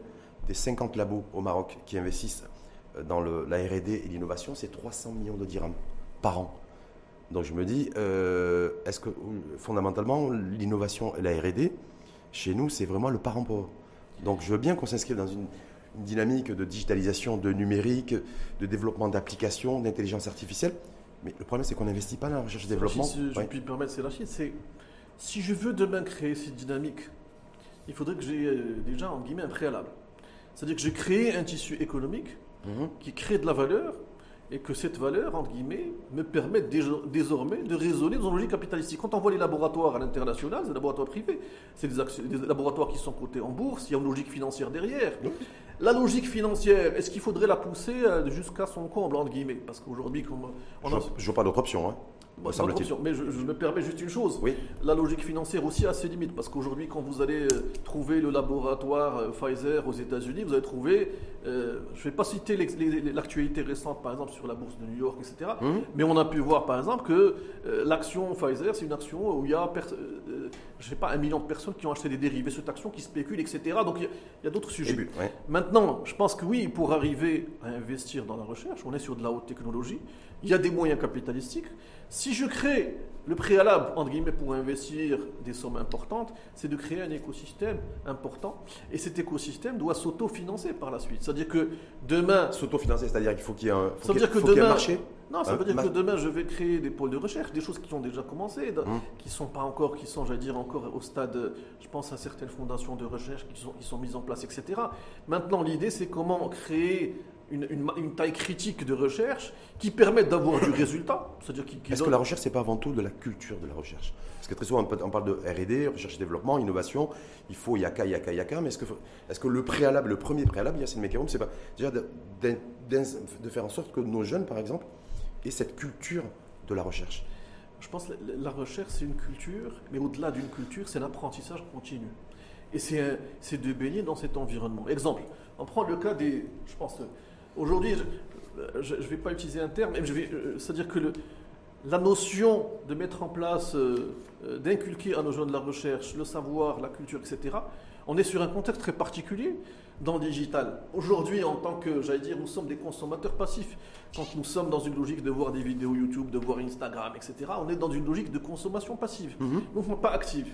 des 50 labos au Maroc qui investissent euh, dans la R&D et l'innovation, c'est 300 millions de dirhams par an. Donc je me dis, euh, est-ce que fondamentalement l'innovation et la R&D chez nous, c'est vraiment le parent pauvre. Donc je veux bien qu'on s'inscrive dans une, une dynamique de digitalisation, de numérique, de développement d'applications, d'intelligence artificielle. Mais le problème, c'est qu'on n'investit pas dans la recherche et développement. Si je Ouais. puis me permettre, c'est la Chine. C'est si je veux demain créer cette dynamique, il faudrait que j'ai euh, déjà en guillemets un préalable. C'est-à-dire que j'ai créé un tissu économique Mhm. qui crée de la valeur et que cette valeur, entre guillemets, me permette désormais de raisonner dans une logique capitalistique. Quand on voit les laboratoires à l'international, c'est des laboratoires privés, c'est des, laboratoires qui sont cotés en bourse, il y a une logique financière derrière. La logique financière, est-ce qu'il faudrait la pousser euh, jusqu'à son comble, entre guillemets? Parce qu'aujourd'hui, comme on Je je vois pas d'autre option. Hein. Bon, option, mais je, je me permets juste une chose. Oui. La logique financière aussi a ses limites, parce qu'aujourd'hui, quand vous allez euh, trouver le laboratoire euh, Pfizer aux États-Unis, vous allez trouver, euh, je ne vais pas citer l'actualité récente, par exemple, sur la bourse de New York, etc., Mhm. mais on a pu voir, par exemple, que euh, l'action Pfizer, c'est une action où il y a, euh, je sais pas, un million de personnes qui ont acheté des dérivés sur cette action, qui spéculent, etc. Donc il y a, d'autres Et sujets. but, ouais. Maintenant, je pense que oui, pour arriver à investir dans la recherche, on est sur de la haute technologie, il y a des moyens capitalistiques. Si je crée le préalable, entre guillemets, pour investir des sommes importantes, c'est de créer un écosystème important. Et cet écosystème doit s'autofinancer par la suite. C'est-à-dire que demain, S'autofinancer, c'est-à-dire qu'il faut qu'il y ait un, faut ça veut dire que faut qu'il y ait un demain, marché. non, ça Hein, veut dire ma- que demain je vais créer des pôles de recherche, des choses qui ont déjà commencé, Hum. qui sont pas encore, qui sont, j'allais dire encore au stade. euh, Je pense à certaines fondations de recherche qui sont, qui sont mises en place, etc. Maintenant, l'idée c'est comment créer une, une ma- une taille critique de recherche qui permette d'avoir du résultat, c'est-à-dire qui, qui Est-ce que la recherche, c'est pas avant tout de la culture de la recherche? Parce que très souvent, on parle de R&D, recherche et développement, innovation. Il faut yaka, yaka, yaka. Mais est-ce que, est-ce que le préalable, le premier préalable, Yacine Mekaroum, c'est pas déjà de, d'in- de faire en sorte que nos jeunes, par exemple, aient cette culture de la recherche? Je pense que la, la recherche, c'est une culture, mais au-delà d'une culture, c'est l'apprentissage continu. Et c'est de baigner dans cet environnement. Exemple, on prend le cas des. Je pense. Aujourd'hui, je ne vais pas utiliser un terme, euh, C'est-à-dire que le- la notion de mettre en place, euh, euh, d'inculquer à nos jeunes la recherche, le savoir, la culture, etc., on est sur un contexte très particulier dans le digital. Aujourd'hui, en tant que, j'allais dire, nous sommes des consommateurs passifs. Quand nous sommes dans une logique de voir des vidéos YouTube, de voir Instagram, etc., on est dans une logique de consommation passive, donc pas active.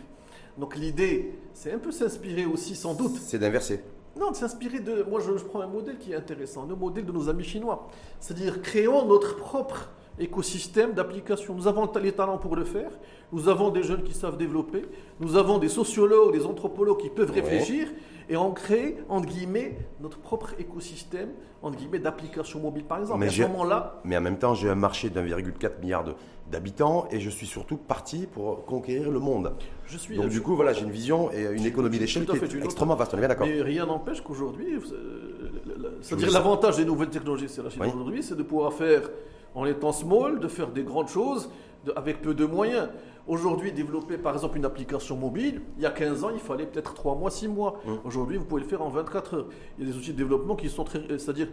Donc l'idée, c'est un peu s'inspirer aussi, sans doute, C'est d'inverser. Non, de s'inspirer de. Moi, je, je prends un modèle qui est intéressant, le modèle de nos amis chinois. C'est-à-dire, créons notre propre écosystème d'application. Nous avons les talents pour le faire. Nous avons des jeunes qui savent développer. Nous avons des sociologues, des anthropologues qui peuvent Ouais. réfléchir. Et on crée, entre guillemets, notre propre écosystème, entre guillemets, d'applications mobiles, par exemple. Mais à ce moment-là, Mais en même temps, j'ai un marché d'1,4 milliard de- d'habitants et je suis surtout parti pour conquérir le monde. je suis. Donc je du coup, voilà, j'ai une vision et une économie d'échelle qui est es extrêmement vaste. On est bien d'accord. Mais rien n'empêche qu'aujourd'hui, euh, c'est-à-dire l'avantage des nouvelles technologies, c'est la Chine Oui. aujourd'hui, c'est de pouvoir faire, en étant small, de faire des grandes choses de- avec peu de moyens. Aujourd'hui, développer par exemple une application mobile, il y a 15 ans, il fallait peut-être 3 mois, 6 mois. Aujourd'hui, vous pouvez le faire en 24 heures. Il y a des outils de développement qui sont très. C'est-à-dire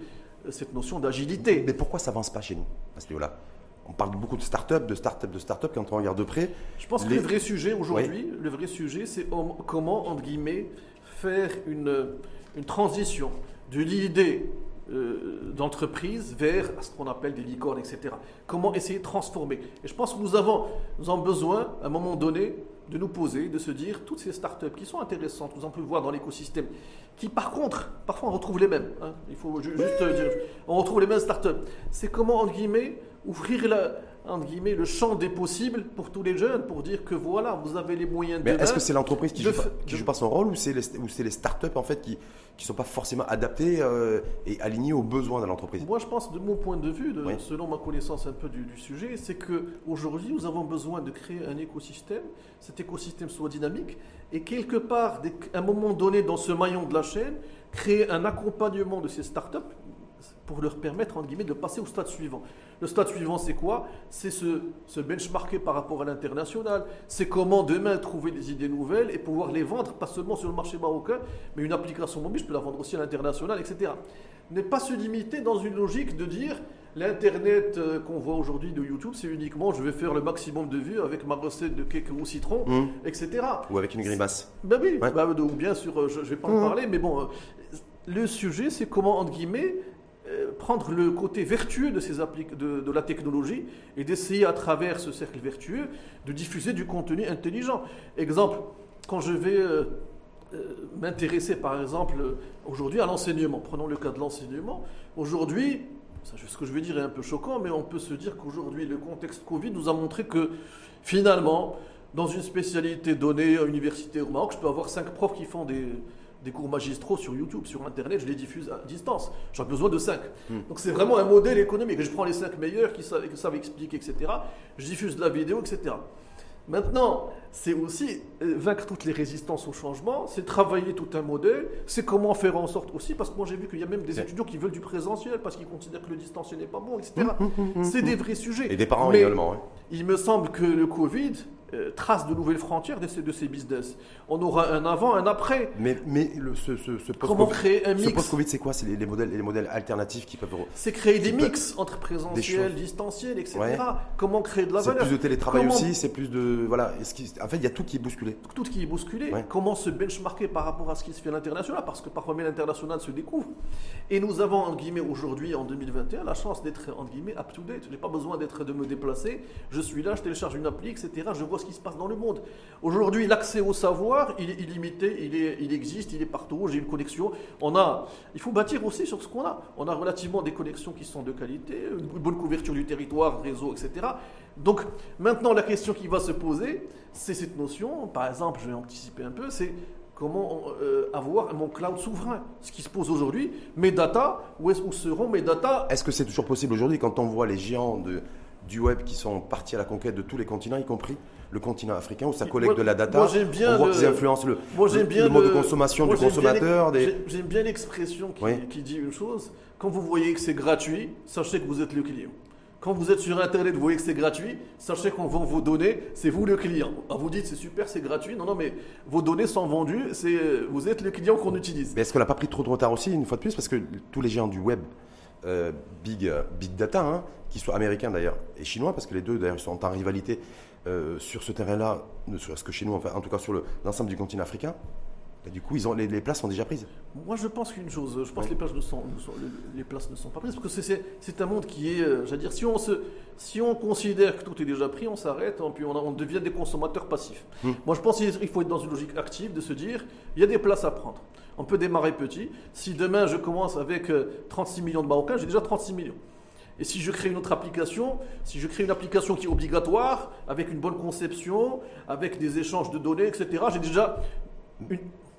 euh, cette notion d'agilité. Mais pourquoi ça avance pas chez nous à ce niveau-là? On parle beaucoup de start-up, de start-up, de start-up quand on regarde de près. Je pense que le vrai sujet aujourd'hui, le vrai sujet, c'est om- comment, entre guillemets, faire une, une transition de l'idée euh, d'entreprise vers ce qu'on appelle des licornes, etc. Comment essayer de transformer. Et je pense que nous avons, nous avons besoin, à un moment donné, de nous poser, de se dire, toutes ces startups qui sont intéressantes, nous avons pu le voir dans l'écosystème, qui par contre, parfois on retrouve les mêmes. hein. il faut ju- juste dire, on retrouve les mêmes startups. C'est comment, entre guillemets, ouvrir la, entre guillemets, le champ des possibles pour tous les jeunes, pour dire que voilà, vous avez les moyens Mais de. est-ce que c'est l'entreprise qui joue, de- joue pas son rôle ou c'est les, les startups en fait qui qui sont pas forcément adaptées euh, et alignées aux besoins de l'entreprise? Moi, je pense, de mon point de vue, de- Oui. selon ma connaissance un peu du, du sujet, c'est que aujourd'hui, nous avons besoin de créer un écosystème. Cet écosystème soit dynamique et quelque part, qu'à un moment donné, dans ce maillon de la chaîne, créer un accompagnement de ces startups pour leur permettre, entre guillemets, de passer au stade suivant. Le stade suivant, c'est quoi? C'est se, se benchmarker par rapport à l'international. C'est comment demain trouver des idées nouvelles et pouvoir les vendre, pas seulement sur le marché marocain, mais une application mobile, je peux la vendre aussi à l'international, etc. Ne pas se limiter dans une logique de dire l'Internet euh, qu'on voit aujourd'hui de YouTube, c'est uniquement je vais faire le maximum de vues avec ma recette de cake au citron, Hum. etc. Ou avec une grimace Ben oui, Ouais. bah, ou bien sûr, euh, je ne vais pas en Mhm. parler, mais bon, euh, le sujet, c'est comment, entre guillemets, prendre le côté vertueux de, ces de, de la technologie et d'essayer à travers ce cercle vertueux de diffuser du contenu intelligent. Exemple, quand je vais euh, euh, m'intéresser par exemple euh, aujourd'hui à l'enseignement, prenons le cas de l'enseignement, aujourd'hui, ce que je vais dire est un peu choquant, mais on peut se dire qu'aujourd'hui le contexte Covid nous a montré que finalement, dans une spécialité donnée à l'université au Maroc, je peux avoir cinq profs qui font des, des cours magistraux sur YouTube, sur Internet, je les diffuse à distance. J'en ai besoin de cinq. Donc c'est vraiment un modèle économique. Je prends les cinq meilleurs qui savent, qui savent expliquer, etc. Je diffuse de la vidéo, etc. Maintenant, c'est aussi euh, vaincre toutes les résistances au changement, c'est travailler tout un modèle, c'est comment faire en sorte aussi, parce que moi j'ai vu qu'il y a même des étudiants qui veulent du présentiel parce qu'ils considèrent que le distanciel n'est pas bon, etc. C'est des vrais sujets. et des parents Mais également. il me semble que le Covid euh, trace de nouvelles frontières de ces, de ces business. On aura un avant, un après. Mais, mais le, ce, ce, ce Comment post-Covid, créer un ce mix post-Covid, c'est quoi? C'est les, les modèles, les modèles alternatifs qui peuvent. C'est créer des mix entre présentiel, distanciel, etc. Ouais. Comment créer de la C'est valeur plus de télétravail Comment- aussi, c'est plus de. Voilà. En fait, il y a tout qui est bousculé. tout qui est bousculé, Ouais. comment se benchmarker par rapport à ce qui se fait à l'international, parce que parfois l'international se découvre. Et nous avons, entre guillemets, aujourd'hui, en 2021, la chance d'être, entre guillemets, up-to-date. Je n'ai pas besoin d'être, de me déplacer. Je suis là, je télécharge une appli, etc. Je vois ce qui se passe dans le monde. Aujourd'hui, l'accès au savoir, il est illimité, il, existe, il est partout, j'ai une connexion. On a, il faut bâtir aussi sur ce qu'on a. On a relativement des connexions qui sont de qualité, une bonne couverture du territoire, réseau, etc. Donc, maintenant, la question qui va se poser, c'est cette notion, par exemple, je vais anticiper un peu, c'est comment euh, avoir mon cloud souverain. Ce qui se pose aujourd'hui, mes data, où, seront mes data? Est-ce que c'est toujours possible aujourd'hui quand on voit les géants du web qui sont partis à la conquête de tous les continents, y compris le continent africain, où ça collecte Moi- de la data moi, bien On voit qu'ils influencent le, Moi, le- bien le mode de le- consommation moi, du consommateur. J'aime bien l'expression qui, Oui. qui dit une chose. Quand vous voyez que c'est gratuit, sachez que vous êtes le client. Quand vous êtes sur Internet, vous voyez que c'est gratuit, sachez qu'on vend vos données, c'est vous le client. Ah, vous dites c'est super, c'est gratuit. Non, non, mais vos données sont vendues, c'est, vous êtes le client qu'on utilise. Mais est-ce qu'on n'a pas pris trop de retard aussi, une fois de plus? Parce que tous les géants du web, euh, big, euh, big data, hein, qui soient américains d'ailleurs et chinois, parce que les deux d'ailleurs sont en rivalité euh, sur ce terrain-là, ne serait-ce que chez nous, enfin, en tout cas sur le- l'ensemble du continent africain, et du coup, ils ont, les, les places sont déjà prises. Moi, je pense qu'une chose, je pense que les places ne sont, ne sont- les places ne sont pas prises, parce que c'est- un monde qui est, euh, j'allais dire, si on, se, si on considère que tout est déjà pris, on s'arrête, hein, puis on, devient des consommateurs passifs. Hmm. Moi, je pense qu'il faut être dans une logique active, de se dire, il y a des places à prendre. On peut démarrer petit. Si demain, je commence avec euh, 36 millions de Marocains, j'ai déjà 36 millions. Et si je crée une autre application, si je crée une application qui est obligatoire, avec une bonne conception, avec des échanges de données, etc., j'ai déjà une,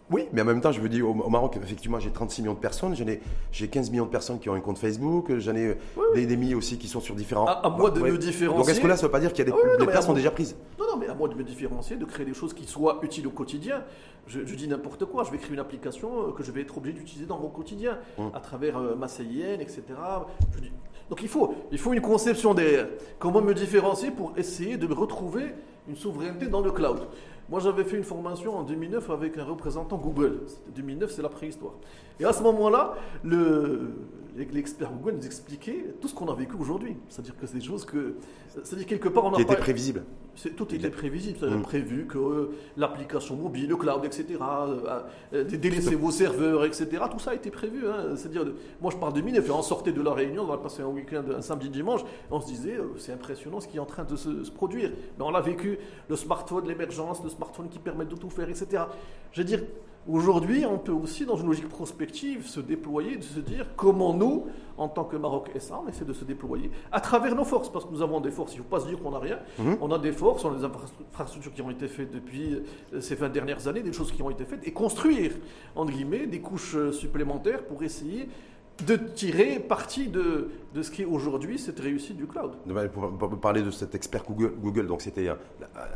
Oui, mais en même temps, je veux dire, au, Maroc, effectivement, j'ai 36 millions de personnes, j'ai 15 millions de personnes qui ont un compte Facebook, j'en ai des, des milliers aussi qui sont sur différents. À- à moi de me Donc différencier. est-ce que là, ça veut pas dire qu'il y a des, Ah oui, les places sont moi- déjà prises? Non, non, mais à moi de me différencier, de créer des choses qui soient utiles au quotidien. Je, je dis n'importe quoi, je vais créer une application euh, que je vais être obligé d'utiliser dans mon quotidien, Hum. à travers euh, ma CIN, etc. Je dis- Donc il faut, une conception derrière. Comment me différencier pour essayer de retrouver une souveraineté dans le cloud? Moi j'avais fait une formation en 2009 avec un représentant Google. C'était 2009, c'est la préhistoire. Et à ce moment-là, le- l'expert Google nous expliquait tout ce qu'on a vécu aujourd'hui. C'est-à-dire que c'est des choses que... C'est-à-dire quelque part on Qui a pas... prévisibles. C'est- tout était prévisible, avait Mm. prévu que euh, l'application mobile, le cloud, etc., euh, euh, dé- délaisser vos serveurs, etc., tout ça a été prévu. hein. C'est-à-dire, moi je parle de mine, et on sortait de la réunion, on va passer un week-end, un samedi, dimanche, et on se disait, euh, c'est impressionnant ce qui est en train de se, se produire. Mais on a vécu le smartphone, l'émergence, le smartphone qui permettent de tout faire, etc. Je veux dire, Aujourd'hui, on peut aussi, dans une logique prospective, se déployer, de se dire comment nous, en tant que Maroc SA, on essaie de se déployer à travers nos forces, parce que nous avons des forces. Il ne faut pas se dire qu'on n'a rien. Mhm. On a des forces, on a des infrastructures qui ont été faites depuis euh, ces 20 dernières années, des choses qui ont été faites, et construire, entre guillemets, des couches euh, supplémentaires pour essayer de tirer parti de, de ce qui est aujourd'hui cette réussite du cloud. Pour, parler de cet expert Google, Google donc c'était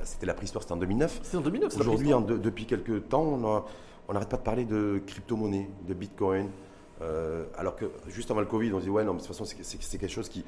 c'était la préhistoire, c'était en 2009. C'est en 2009. Aujourd'hui, depuis quelques temps, on a on n'arrête pas de parler de crypto-monnaie, de bitcoin. Euh, alors que juste avant le Covid, on se dit ouais, non, mais de toute façon, c'est quelque chose qui,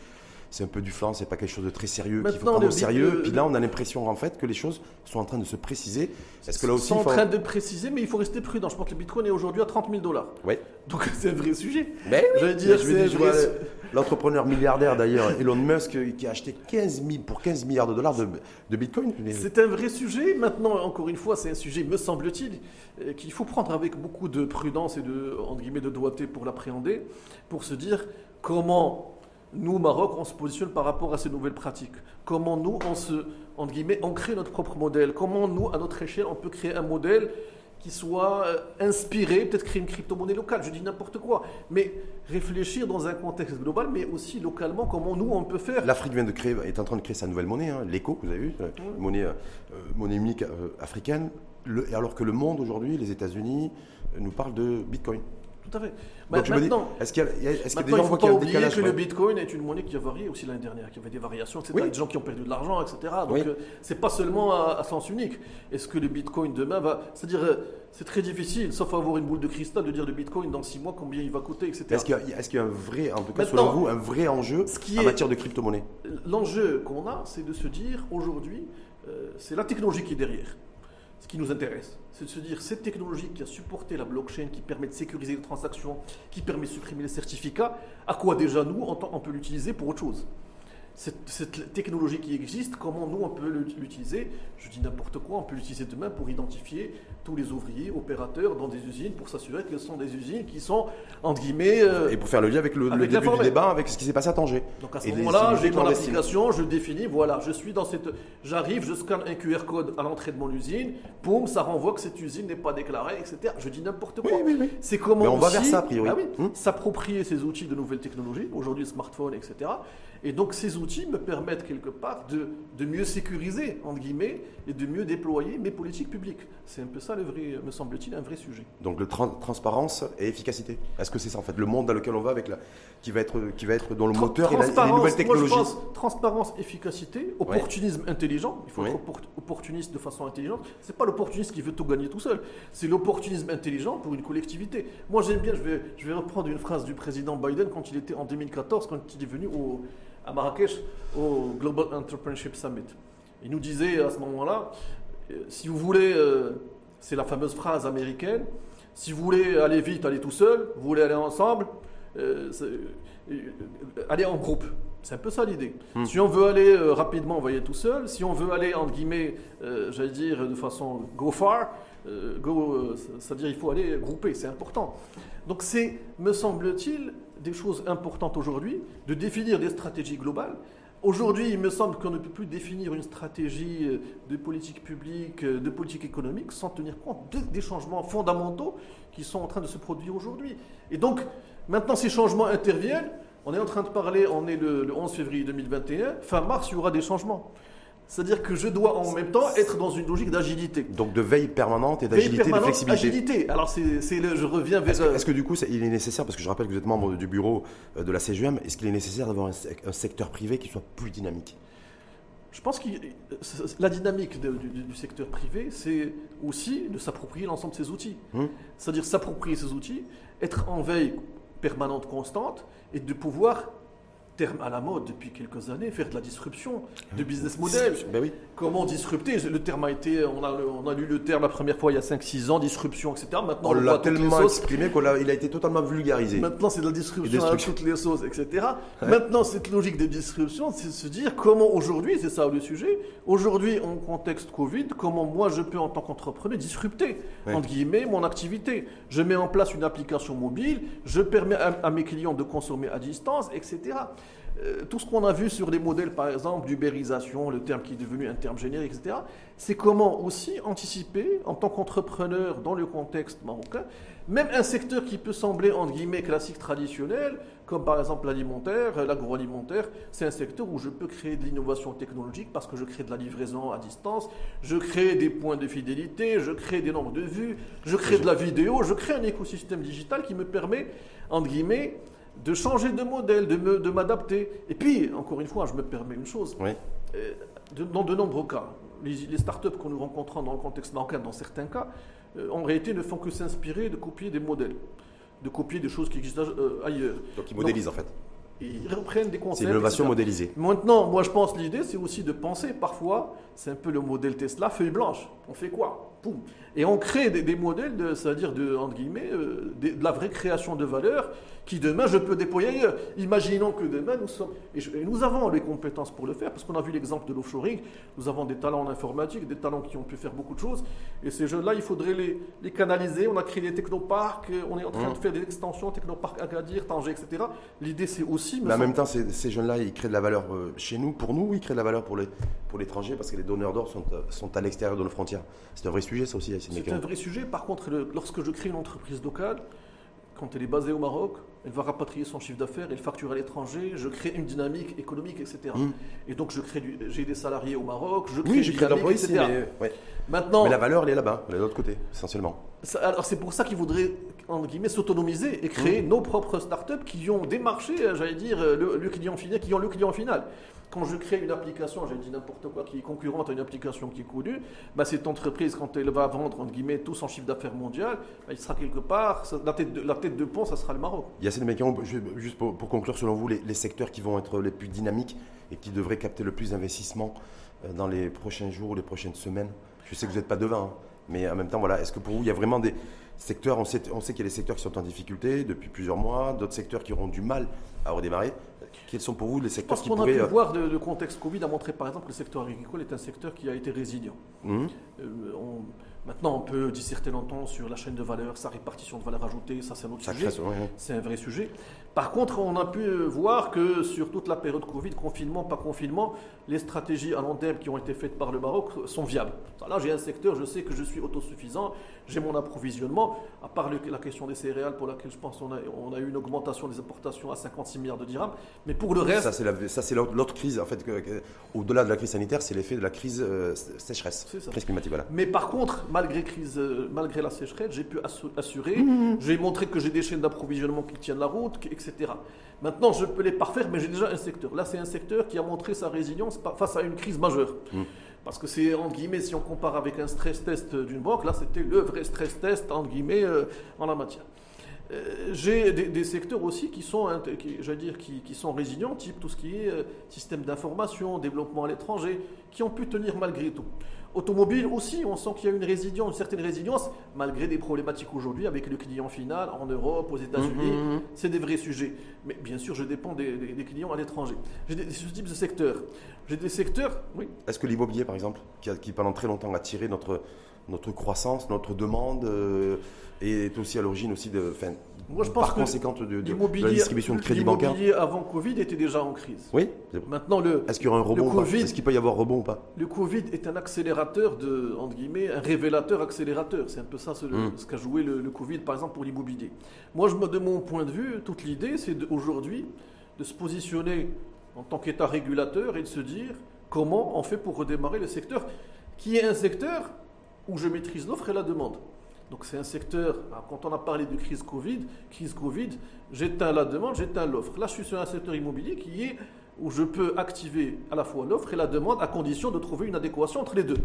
c'est un peu du flanc, c'est pas quelque chose de très sérieux qu'il faut prendre au sérieux. Puis là, on a l'impression en fait que les choses sont en train de se préciser. Est-ce que là aussi, sont en train de préciser, mais il faut rester prudent. Je pense que le Bitcoin est aujourd'hui à 30 000 dollars. Ouais. Donc c'est un vrai sujet. Mais je veux dire, l'entrepreneur milliardaire d'ailleurs, Elon Musk, qui a acheté 15 000, pour 15 milliards de dollars de, de Bitcoin. C'est un vrai sujet. Maintenant, encore une fois, c'est un sujet, me semble-t-il, euh, qu'il faut prendre avec beaucoup de prudence et de entre guillemets de doigté pour l'appréhender, pour se dire comment nous, Maroc, on se positionne par rapport à ces nouvelles pratiques. Comment nous, on se, entre guillemets, on crée notre propre modèle. Comment nous, à notre échelle, on peut créer un modèle qui soit euh, inspiré, peut-être créer une crypto-monnaie locale, je dis n'importe quoi, mais réfléchir dans un contexte global, mais aussi localement, comment nous, on peut faire. L'Afrique vient de créer, est en train de créer sa nouvelle monnaie, hein, l'éco, vous avez vu, euh, monnaie, euh, monnaie unique africaine, alors que le monde aujourd'hui, les États-Unis, nous parlent de Bitcoin. Tout à fait. Donc maintenant, est-ce qu'il y a, est-ce que des gens voient qu'il y a que le Bitcoin est une monnaie qui a varié aussi l'année dernière, qui avait des variations, etc. Il y a des gens qui ont perdu de l'argent, etc. Donc ce euh, c'est pas seulement à, sens unique. Est-ce que le Bitcoin demain va, c'est-à-dire euh, c'est très difficile, sauf avoir une boule de cristal, de dire le Bitcoin dans six mois combien il va coûter, etc. Est-ce qu'il y, y, a un vrai, en tout cas selon vous, un vrai enjeu en matière de crypto-monnaie? L'enjeu qu'on a, c'est de se dire aujourd'hui, euh, c'est la technologie qui est derrière ce qui nous intéresse. C'est de se dire, cette technologie qui a supporté la blockchain, qui permet de sécuriser les transactions, qui permet de supprimer les certificats, à quoi déjà nous, on peut l'utiliser pour autre chose? Cette, technologie qui existe, comment nous on peut l'utiliser? Je dis n'importe quoi, on peut l'utiliser demain pour identifier tous les ouvriers, opérateurs dans des usines, pour s'assurer que ce sont des usines qui sont, entre guillemets... Euh, et pour faire le lien avec le, début du débat, avec ce qui s'est passé à Tanger. Donc à ce moment-là, j'ai mon application, je définis, voilà, je suis dans cette... J'arrive, je scanne un QR code à l'entrée de mon usine, boum, ça renvoie que cette usine n'est pas déclarée, etc. Je dis n'importe quoi. Oui, oui, C'est comment Mais on va vers ça, a priori. Ah hum. S'approprier ces outils de nouvelles technologies, aujourd'hui smartphone, etc. Et donc ces outils me permettent quelque part de, de, mieux sécuriser, entre guillemets, et de mieux déployer mes politiques publiques. C'est un peu ça, le vrai, me semble-t-il, un vrai sujet. Donc le transparence et efficacité. Est-ce que c'est ça en fait le monde dans lequel on va avec la, qui va être qui va être dans le moteur et, les nouvelles technologies moi je pense, Transparence, efficacité, opportunisme intelligent. Il faut être opportuniste de façon intelligente. C'est pas l'opportuniste qui veut tout gagner tout seul. C'est l'opportunisme intelligent pour une collectivité. Moi j'aime bien. Je vais je vais reprendre une phrase du président Biden quand il était en 2014 quand il est venu au à Marrakech au Global Entrepreneurship Summit. Il nous disait à ce moment-là, euh, si vous voulez, euh, c'est la fameuse phrase américaine, si vous voulez aller vite, allez tout seul, vous voulez aller ensemble, euh, allez en groupe. C'est un peu ça l'idée. Hmm. Si on veut aller rapidement, on va y aller tout seul. Si on veut aller, entre guillemets, j'allais dire de façon go far, go, c'est-à-dire il faut aller grouper, c'est important. Donc c'est, me semble-t-il, des choses importantes aujourd'hui, de définir des stratégies globales. Aujourd'hui, il me semble qu'on ne peut plus définir une stratégie euh, de politique publique, euh, de politique économique, sans tenir compte des changements fondamentaux qui sont en train de se produire aujourd'hui. Et donc, maintenant, ces changements interviennent. On est en train de parler, on est le, le 11 février 2021. Fin mars, il y aura des changements. C'est-à-dire que je dois en même temps être dans une logique d'agilité. Donc de veille permanente et d'agilité, de flexibilité. Agilité. Alors c'est, je reviens vers. Est-ce que, du coup, il est nécessaire, parce que je rappelle que vous êtes membre du bureau euh, de la CGM, est-ce qu'il est nécessaire d'avoir un, secteur privé qui soit plus dynamique? Je pense que la dynamique du, secteur privé, c'est aussi de s'approprier l'ensemble de ces outils. Hum. C'est-à-dire s'approprier ces outils, être en veille permanente, constante, et de pouvoir terme à la mode depuis quelques années, faire de la disruption de business model. Ben oui. Comment disrupter? Le terme a été, on a, on a lu le terme la première fois il y a 5-6 ans, disruption, etc. Maintenant, on, l'a tellement exprimé qu'il a, été totalement vulgarisé. Toutes c'est de la disruption à toutes les sauces, etc. Maintenant, cette logique de disruption, c'est se dire comment aujourd'hui, c'est ça le sujet, aujourd'hui, en contexte Covid, comment moi je peux en tant qu'entrepreneur disrupter, entre guillemets, mon activité. Je mets en place une application mobile, je permets à mes clients de consommer à distance, etc. Euh, tout ce qu'on a vu sur les modèles, par exemple, d'ubérisation, le terme qui est devenu un terme générique, etc., c'est comment aussi anticiper, en tant qu'entrepreneur dans le contexte marocain, même un secteur qui peut sembler, entre guillemets, classique, traditionnel, comme par exemple l'alimentaire, l'agroalimentaire, c'est un secteur où je peux créer de l'innovation technologique parce que je crée de la livraison à distance, je crée des points de fidélité, je crée des nombres de vues, je crée de la vidéo, je crée un écosystème digital qui me permet, entre guillemets, de changer de modèle, de m'adapter. Et puis, encore une fois, je me permets une chose. Oui. Euh, dans de nombreux cas, les, les startups que nous rencontrons dans le contexte marocain, dans certains cas, euh, en réalité, ne font que s'inspirer de copier des modèles, de copier des choses qui existent euh, ailleurs. Donc ils modélisent en fait. Ils reprennent des concepts. C'est l'innovation modélisée. Maintenant, moi je pense l'idée, c'est aussi de penser parfois, c'est un peu le modèle Tesla, feuille blanche. On fait quoi? Poum. Et on crée des, modèles, de, c'est-à-dire de, entre guillemets, de, la vraie création de valeur qui demain je peux déployer ailleurs. Imaginons que demain nous sommes, et, nous avons les compétences pour le faire, parce qu'on a vu l'exemple de l'offshoring, nous avons des talents en informatique, des talents qui ont pu faire beaucoup de choses, et ces jeunes-là, il faudrait les, les, canaliser. On a créé des technoparcs, on est en train de mmh. faire des extensions, technoparcs Agadir, Tanger, etc. L'idée c'est aussi... Mais en même temps, ces, ces jeunes-là, ils créent de la valeur euh, chez nous, pour nous, ils créent de la valeur pour les pour l'étranger, parce que les donneurs d'or sont, euh, sont à l'extérieur de nos frontières. C'est un vrai sujet, ça aussi. C'est un vrai sujet. Par contre, lorsque je crée une entreprise locale, quand elle est basée au Maroc, elle va rapatrier son chiffre d'affaires, elle facture à l'étranger, je crée une dynamique économique, etc. Mm. Et donc je crée j'ai des salariés au Maroc, je crée oui, j'ai l'emploi ici, mais, Maintenant, mais la valeur, elle est là-bas, elle est de l'autre côté, essentiellement. alors c'est pour ça qu'il faudrait, entre guillemets, s'autonomiser et créer mm. nos propres startups qui ont des marchés, j'allais dire, le, client final, qui ont le client final quand je crée une application, j'ai dit n'importe quoi, qui est concurrente à une application qui est connue, bah, cette entreprise, quand elle va vendre, entre guillemets, tout son chiffre d'affaires mondial, bah, il sera quelque part, la tête, de, pont, ça sera le Maroc. Yacine Mekian, juste pour, conclure, selon vous, les, secteurs qui vont être les plus dynamiques et qui devraient capter le plus d'investissement euh, dans les prochains jours ou les prochaines semaines? Je sais que vous n'êtes pas devin, hein, mais en même temps, voilà, est-ce que pour vous, il y a vraiment des secteurs, on sait, on sait qu'il y a des secteurs qui sont en difficulté depuis plusieurs mois, d'autres secteurs qui auront du mal à redémarrer. Quels sont pour vous les secteurs qui pourraient... qu'on a pu euh, voir, le, contexte Covid a montré par exemple que le secteur agricole est un secteur qui a été résilient. Mmh. Euh, maintenant, on peut disserter longtemps sur la chaîne de valeur, sa répartition de valeur ajoutée, ça c'est un autre sujet. C'est un vrai sujet. Par contre, on a pu voir que sur toute la période Covid, confinement, pas confinement, les stratégies à long terme qui ont été faites par le Maroc sont viables. Là, j'ai un secteur, je sais que je suis autosuffisant, j'ai mon approvisionnement, à part la question des céréales pour laquelle je pense qu'on a, on a eu une augmentation des importations à 56 milliards de dirhams. Mais pour le reste. Ça, c'est l'autre crise, en fait, au-delà de la crise sanitaire, c'est l'effet de la crise euh, sécheresse, crise climatique. Voilà. Mais par contre, malgré, crise, euh, malgré la sécheresse, j'ai pu assurer, mmh, mmh, mmh. j'ai montré que j'ai des chaînes d'approvisionnement qui tiennent la route, etc. Maintenant, je peux les parfaire, mais j'ai déjà un secteur. Là, c'est un secteur qui a montré sa résilience face à une crise majeure. Parce que c'est, entre guillemets, si on compare avec un stress test d'une banque, là, c'était le vrai stress test, entre guillemets, euh, en la matière. Euh, j'ai des, secteurs aussi qui sont, qui, sont résilients, type tout ce qui est euh, système d'information, développement à l'étranger, qui ont pu tenir malgré tout. Automobile aussi, on sent qu'il y a une résilience, une certaine résilience, malgré des problématiques aujourd'hui avec le client final en Europe, aux États-Unis. Mm-hmm. C'est des vrais sujets. Mais bien sûr, je dépends des, clients à l'étranger. J'ai ce type de secteurs. J'ai des secteurs, oui. Est-ce que l'immobilier, par exemple, qui, pendant très longtemps a tiré notre, notre croissance, notre demande, euh, est aussi à l'origine aussi de, moi, je pense par conséquent de, de, la distribution de crédit bancaire. L'immobilier avant Covid était déjà en crise. Oui. Maintenant, le. Est-ce qu'il y aura un rebond Est-ce qu'il peut y avoir rebond ou pas Le Covid est un accélérateur de, entre guillemets, un révélateur accélérateur. C'est un peu ça ce, hmm. qu'a joué le, Covid, par exemple, pour l'immobilier. Moi, je, de mon point de vue, toute l'idée, c'est aujourd'hui de se positionner en tant qu'État régulateur et de se dire comment on fait pour redémarrer le secteur, qui est un secteur où je maîtrise l'offre et la demande. Donc c'est un secteur, quand on a parlé de crise Covid, crise Covid, j'éteins la demande, j'éteins l'offre. Là, je suis sur un secteur immobilier qui est où je peux activer à la fois l'offre et la demande à condition de trouver une adéquation entre les deux.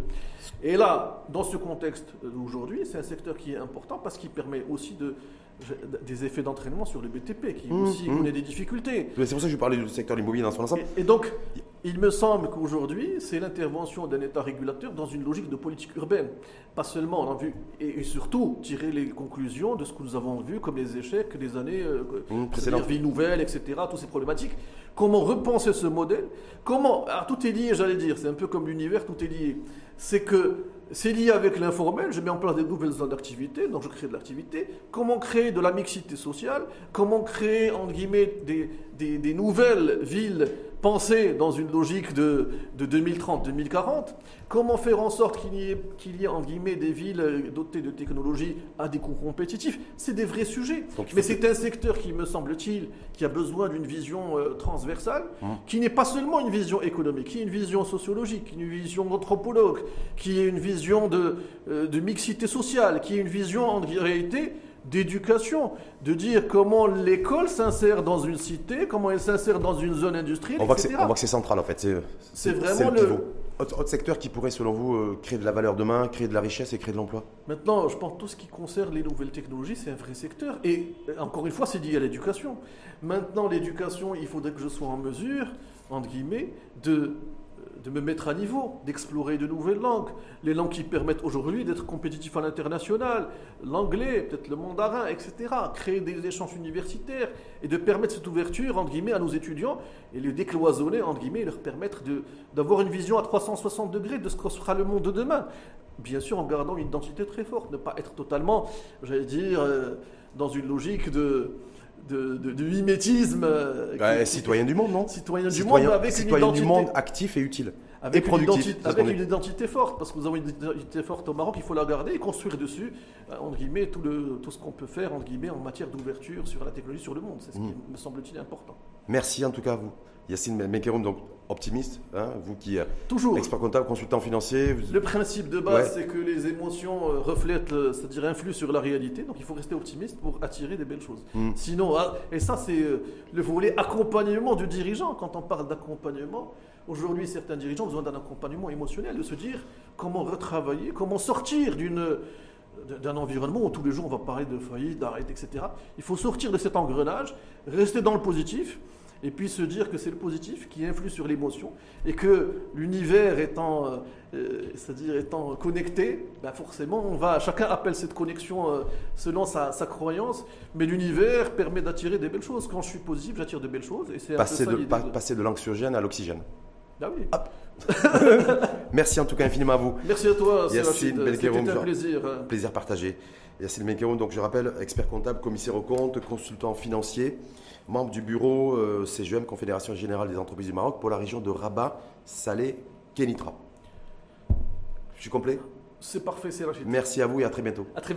Et là, dans ce contexte d'aujourd'hui, c'est un secteur qui est important parce qu'il permet aussi de, des effets d'entraînement sur le BTP qui mmh, aussi mmh. connaît des difficultés. C'est pour ça que je parlais du secteur immobilier dans son ensemble. Et, donc, il me semble qu'aujourd'hui, c'est l'intervention d'un État régulateur dans une logique de politique urbaine. Pas seulement, on a vu, et, surtout tirer les conclusions de ce que nous avons vu comme les échecs des années euh, mmh, précédentes, vie nouvelle, etc., toutes ces problématiques. Comment repenser ce modèle? Comment Alors tout est lié, j'allais dire, c'est un peu comme l'univers, tout est lié. C'est que c'est lié avec l'informel, je mets en place des nouvelles zones d'activité, donc je crée de l'activité. Comment créer de la mixité sociale? Comment créer, entre guillemets, des, des, des nouvelles villes penser dans une logique de, 2030-2040, comment faire en sorte qu'il y ait, qu'il y ait en guillemets, des villes dotées de technologies à des coûts compétitifs? C'est des vrais sujets. Mais c'est un secteur qui, me semble-t-il, qui a besoin d'une vision euh, transversale, hum. qui n'est pas seulement une vision économique, qui est une vision sociologique, une vision anthropologue, qui est une vision de, euh, de mixité sociale, qui est une vision en réalité d'éducation, de dire comment l'école s'insère dans une cité, comment elle s'insère dans une zone industrielle, on voit que c'est central en fait. C'est vraiment le, Autre, secteur qui pourrait, selon vous, euh, créer de la valeur demain, créer de la richesse et créer de l'emploi? Maintenant, je pense que tout ce qui concerne les nouvelles technologies, c'est un vrai secteur. Et encore une fois, c'est lié à l'éducation. Maintenant, l'éducation, il faudrait que je sois en mesure, entre guillemets, de de me mettre à niveau, d'explorer de nouvelles langues, les langues qui permettent aujourd'hui d'être compétitif à l'international, l'anglais, peut-être le mandarin, etc. Créer des échanges universitaires et de permettre cette ouverture, entre guillemets, à nos étudiants et les décloisonner, entre guillemets, et leur permettre d'avoir une vision à 360 degrés de ce que sera le monde de demain. Bien sûr, en gardant une identité très forte, ne pas être totalement, j'allais dire, euh, dans une logique de de, mimétisme. Euh, citoyen du monde, non Citoyen du monde, avec citoyen une identité, du monde actif et utile. Avec, et une, avec une identité forte, parce que nous avons une identité forte au Maroc, il faut la garder et construire dessus, euh, entre guillemets, tout, le, tout ce qu'on peut faire, entre guillemets, en matière d'ouverture sur la technologie, sur le monde. C'est ce qui mm. me semble-t-il important. Merci en tout cas à vous. Yacine Mekeroum, donc optimiste, hein, vous qui euh, toujours expert comptable, consultant financier. Le principe de base, c'est que les émotions euh, reflètent, c'est-à-dire influent sur la réalité. Donc il faut rester optimiste pour attirer des belles choses. Hmm. Sinon, ah, et ça c'est euh, le volet accompagnement du dirigeant. Quand on parle d'accompagnement, aujourd'hui certains dirigeants ont besoin d'un accompagnement émotionnel, de se dire comment retravailler, comment sortir d'une d'un environnement où tous les jours on va parler de faillite, d'arrêt, etc. Il faut sortir de cet engrenage, rester dans le positif et puis se dire que c'est le positif qui influe sur l'émotion et que l'univers étant, euh, euh, c'est-à-dire étant connecté, ben forcément, on va, chacun appelle cette connexion euh, selon sa, croyance, mais l'univers permet d'attirer des belles choses. Quand je suis positif, j'attire de belles choses. Et c'est passer, de, passer de l'anxiogène à l'oxygène. Ah oui. Merci en tout cas infiniment à vous. Merci à toi, Yacine C'était un plaisir. Plaisir partagé. Yacine Belkeroum, donc je rappelle, expert comptable, commissaire aux comptes, consultant financier membre du bureau euh, CGM, Confédération Générale des Entreprises du Maroc, pour la région de Rabat, Salé, Kenitra. Je suis complet? C'est parfait, c'est Rachid. Merci à vous et à très bientôt. À très